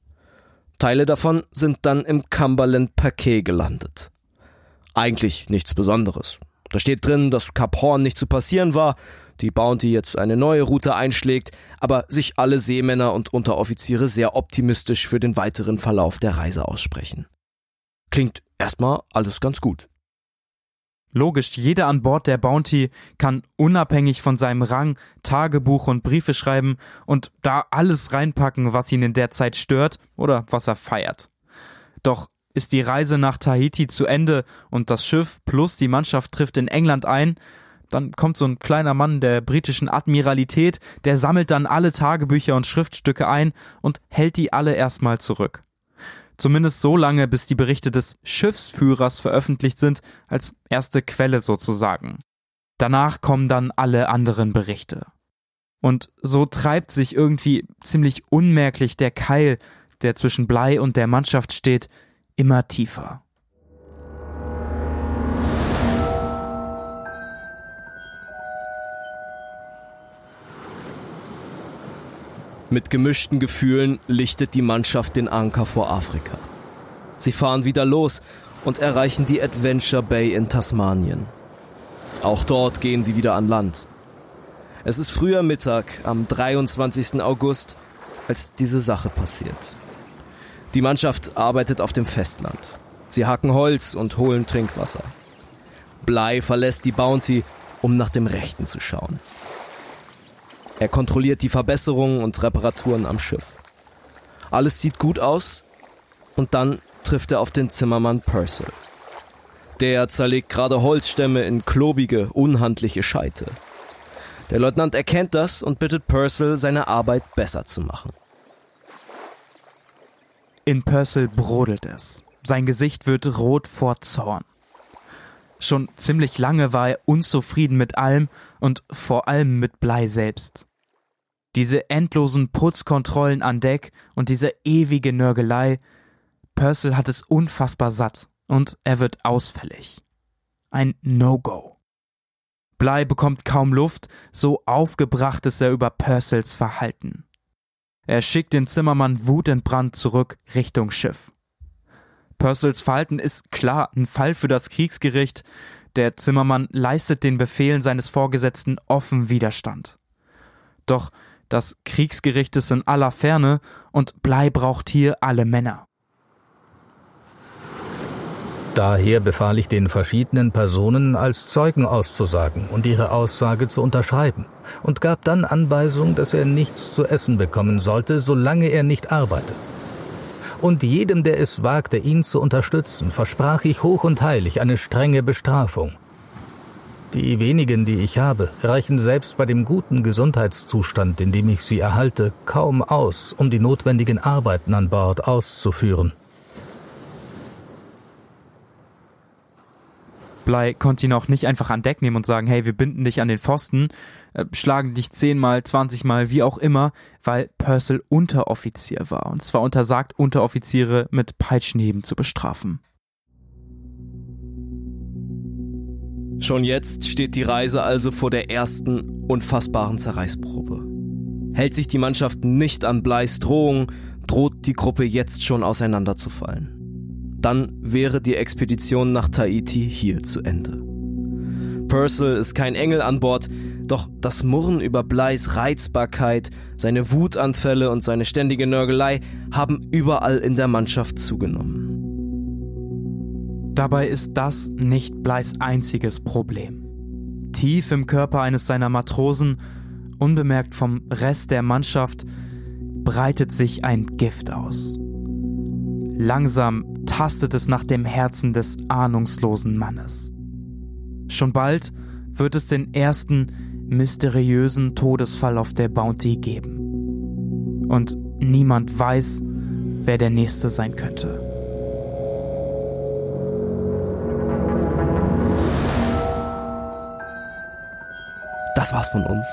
Teile davon sind dann im Cumberland Paket gelandet. Eigentlich nichts Besonderes. Da steht drin, dass Kap Horn nicht zu passieren war, die Bounty jetzt eine neue Route einschlägt, aber sich alle Seemänner und Unteroffiziere sehr optimistisch für den weiteren Verlauf der Reise aussprechen. Klingt erstmal alles ganz gut. Logisch, jeder an Bord der Bounty kann unabhängig von seinem Rang Tagebuch und Briefe schreiben und da alles reinpacken, was ihn in der Zeit stört oder was er feiert. Doch ist die Reise nach Tahiti zu Ende und das Schiff plus die Mannschaft trifft in England ein, dann kommt so ein kleiner Mann der britischen Admiralität, der sammelt dann alle Tagebücher und Schriftstücke ein und hält die alle erstmal zurück. Zumindest so lange, bis die Berichte des Schiffsführers veröffentlicht sind, als erste Quelle sozusagen. Danach kommen dann alle anderen Berichte. Und so treibt sich irgendwie ziemlich unmerklich der Keil, der zwischen Blei und der Mannschaft steht, immer tiefer. Mit gemischten Gefühlen lichtet die Mannschaft den Anker vor Afrika. Sie fahren wieder los und erreichen die Adventure Bay in Tasmanien. Auch dort gehen sie wieder an Land. Es ist früher Mittag am 23. August, als diese Sache passiert. Die Mannschaft arbeitet auf dem Festland. Sie hacken Holz und holen Trinkwasser. Blei verlässt die Bounty, um nach dem Rechten zu schauen. Er kontrolliert die Verbesserungen und Reparaturen am Schiff. Alles sieht gut aus und dann trifft er auf den Zimmermann Purcell. Der zerlegt gerade Holzstämme in klobige, unhandliche Scheite. Der Leutnant erkennt das und bittet Purcell, seine Arbeit besser zu machen. In Purcell brodelt es. Sein Gesicht wird rot vor Zorn. Schon ziemlich lange war er unzufrieden mit allem und vor allem mit Blei selbst. Diese endlosen Putzkontrollen an Deck und diese ewige Nörgelei. Purcell hat es unfassbar satt und er wird ausfällig. Ein No-Go. Blei bekommt kaum Luft, so aufgebracht ist er über Purcells Verhalten. Er schickt den Zimmermann wutentbrannt zurück Richtung Schiff. Purcells Verhalten ist klar ein Fall für das Kriegsgericht. Der Zimmermann leistet den Befehlen seines Vorgesetzten offen Widerstand. Doch das Kriegsgericht ist in aller Ferne und Blei braucht hier alle Männer. Daher befahl ich den verschiedenen Personen, als Zeugen auszusagen und ihre Aussage zu unterschreiben und gab dann Anweisung, dass er nichts zu essen bekommen sollte, solange er nicht arbeite. Und jedem, der es wagte, ihn zu unterstützen, versprach ich hoch und heilig eine strenge Bestrafung. Die wenigen, die ich habe, reichen selbst bei dem guten Gesundheitszustand, in dem ich sie erhalte, kaum aus, um die notwendigen Arbeiten an Bord auszuführen. Blei konnte ihn auch nicht einfach an Deck nehmen und sagen, hey, wir binden dich an den Pfosten, äh, schlagen dich zehnmal, zwanzigmal, wie auch immer, weil Purcell Unteroffizier war. Und zwar untersagt, Unteroffiziere mit Peitschenheben zu bestrafen. Schon jetzt steht die Reise also vor der ersten unfassbaren Zerreißprobe. Hält sich die Mannschaft nicht an Bleis Drohung, droht die Gruppe jetzt schon auseinanderzufallen. Dann wäre die Expedition nach Tahiti hier zu Ende. Purcell ist kein Engel an Bord, doch das Murren über Bleis Reizbarkeit, seine Wutanfälle und seine ständige Nörgelei haben überall in der Mannschaft zugenommen. Dabei ist das nicht Bleis einziges Problem. Tief im Körper eines seiner Matrosen, unbemerkt vom Rest der Mannschaft, breitet sich ein Gift aus. Langsam tastet es nach dem Herzen des ahnungslosen Mannes. Schon bald wird es den ersten mysteriösen Todesfall auf der Bounty geben. Und niemand weiß, wer der nächste sein könnte. Das war's von uns.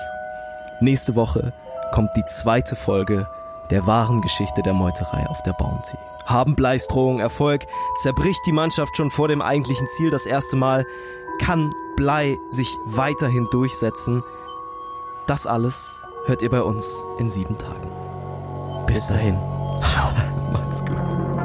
Nächste Woche kommt die zweite Folge der wahren Geschichte der Meuterei auf der Bounty. Haben Bleis Drohung Erfolg? Zerbricht die Mannschaft schon vor dem eigentlichen Ziel das erste Mal? Kann Blei sich weiterhin durchsetzen? Das alles hört ihr bei uns in sieben Tagen. Bis dahin. Ciao. Macht's gut.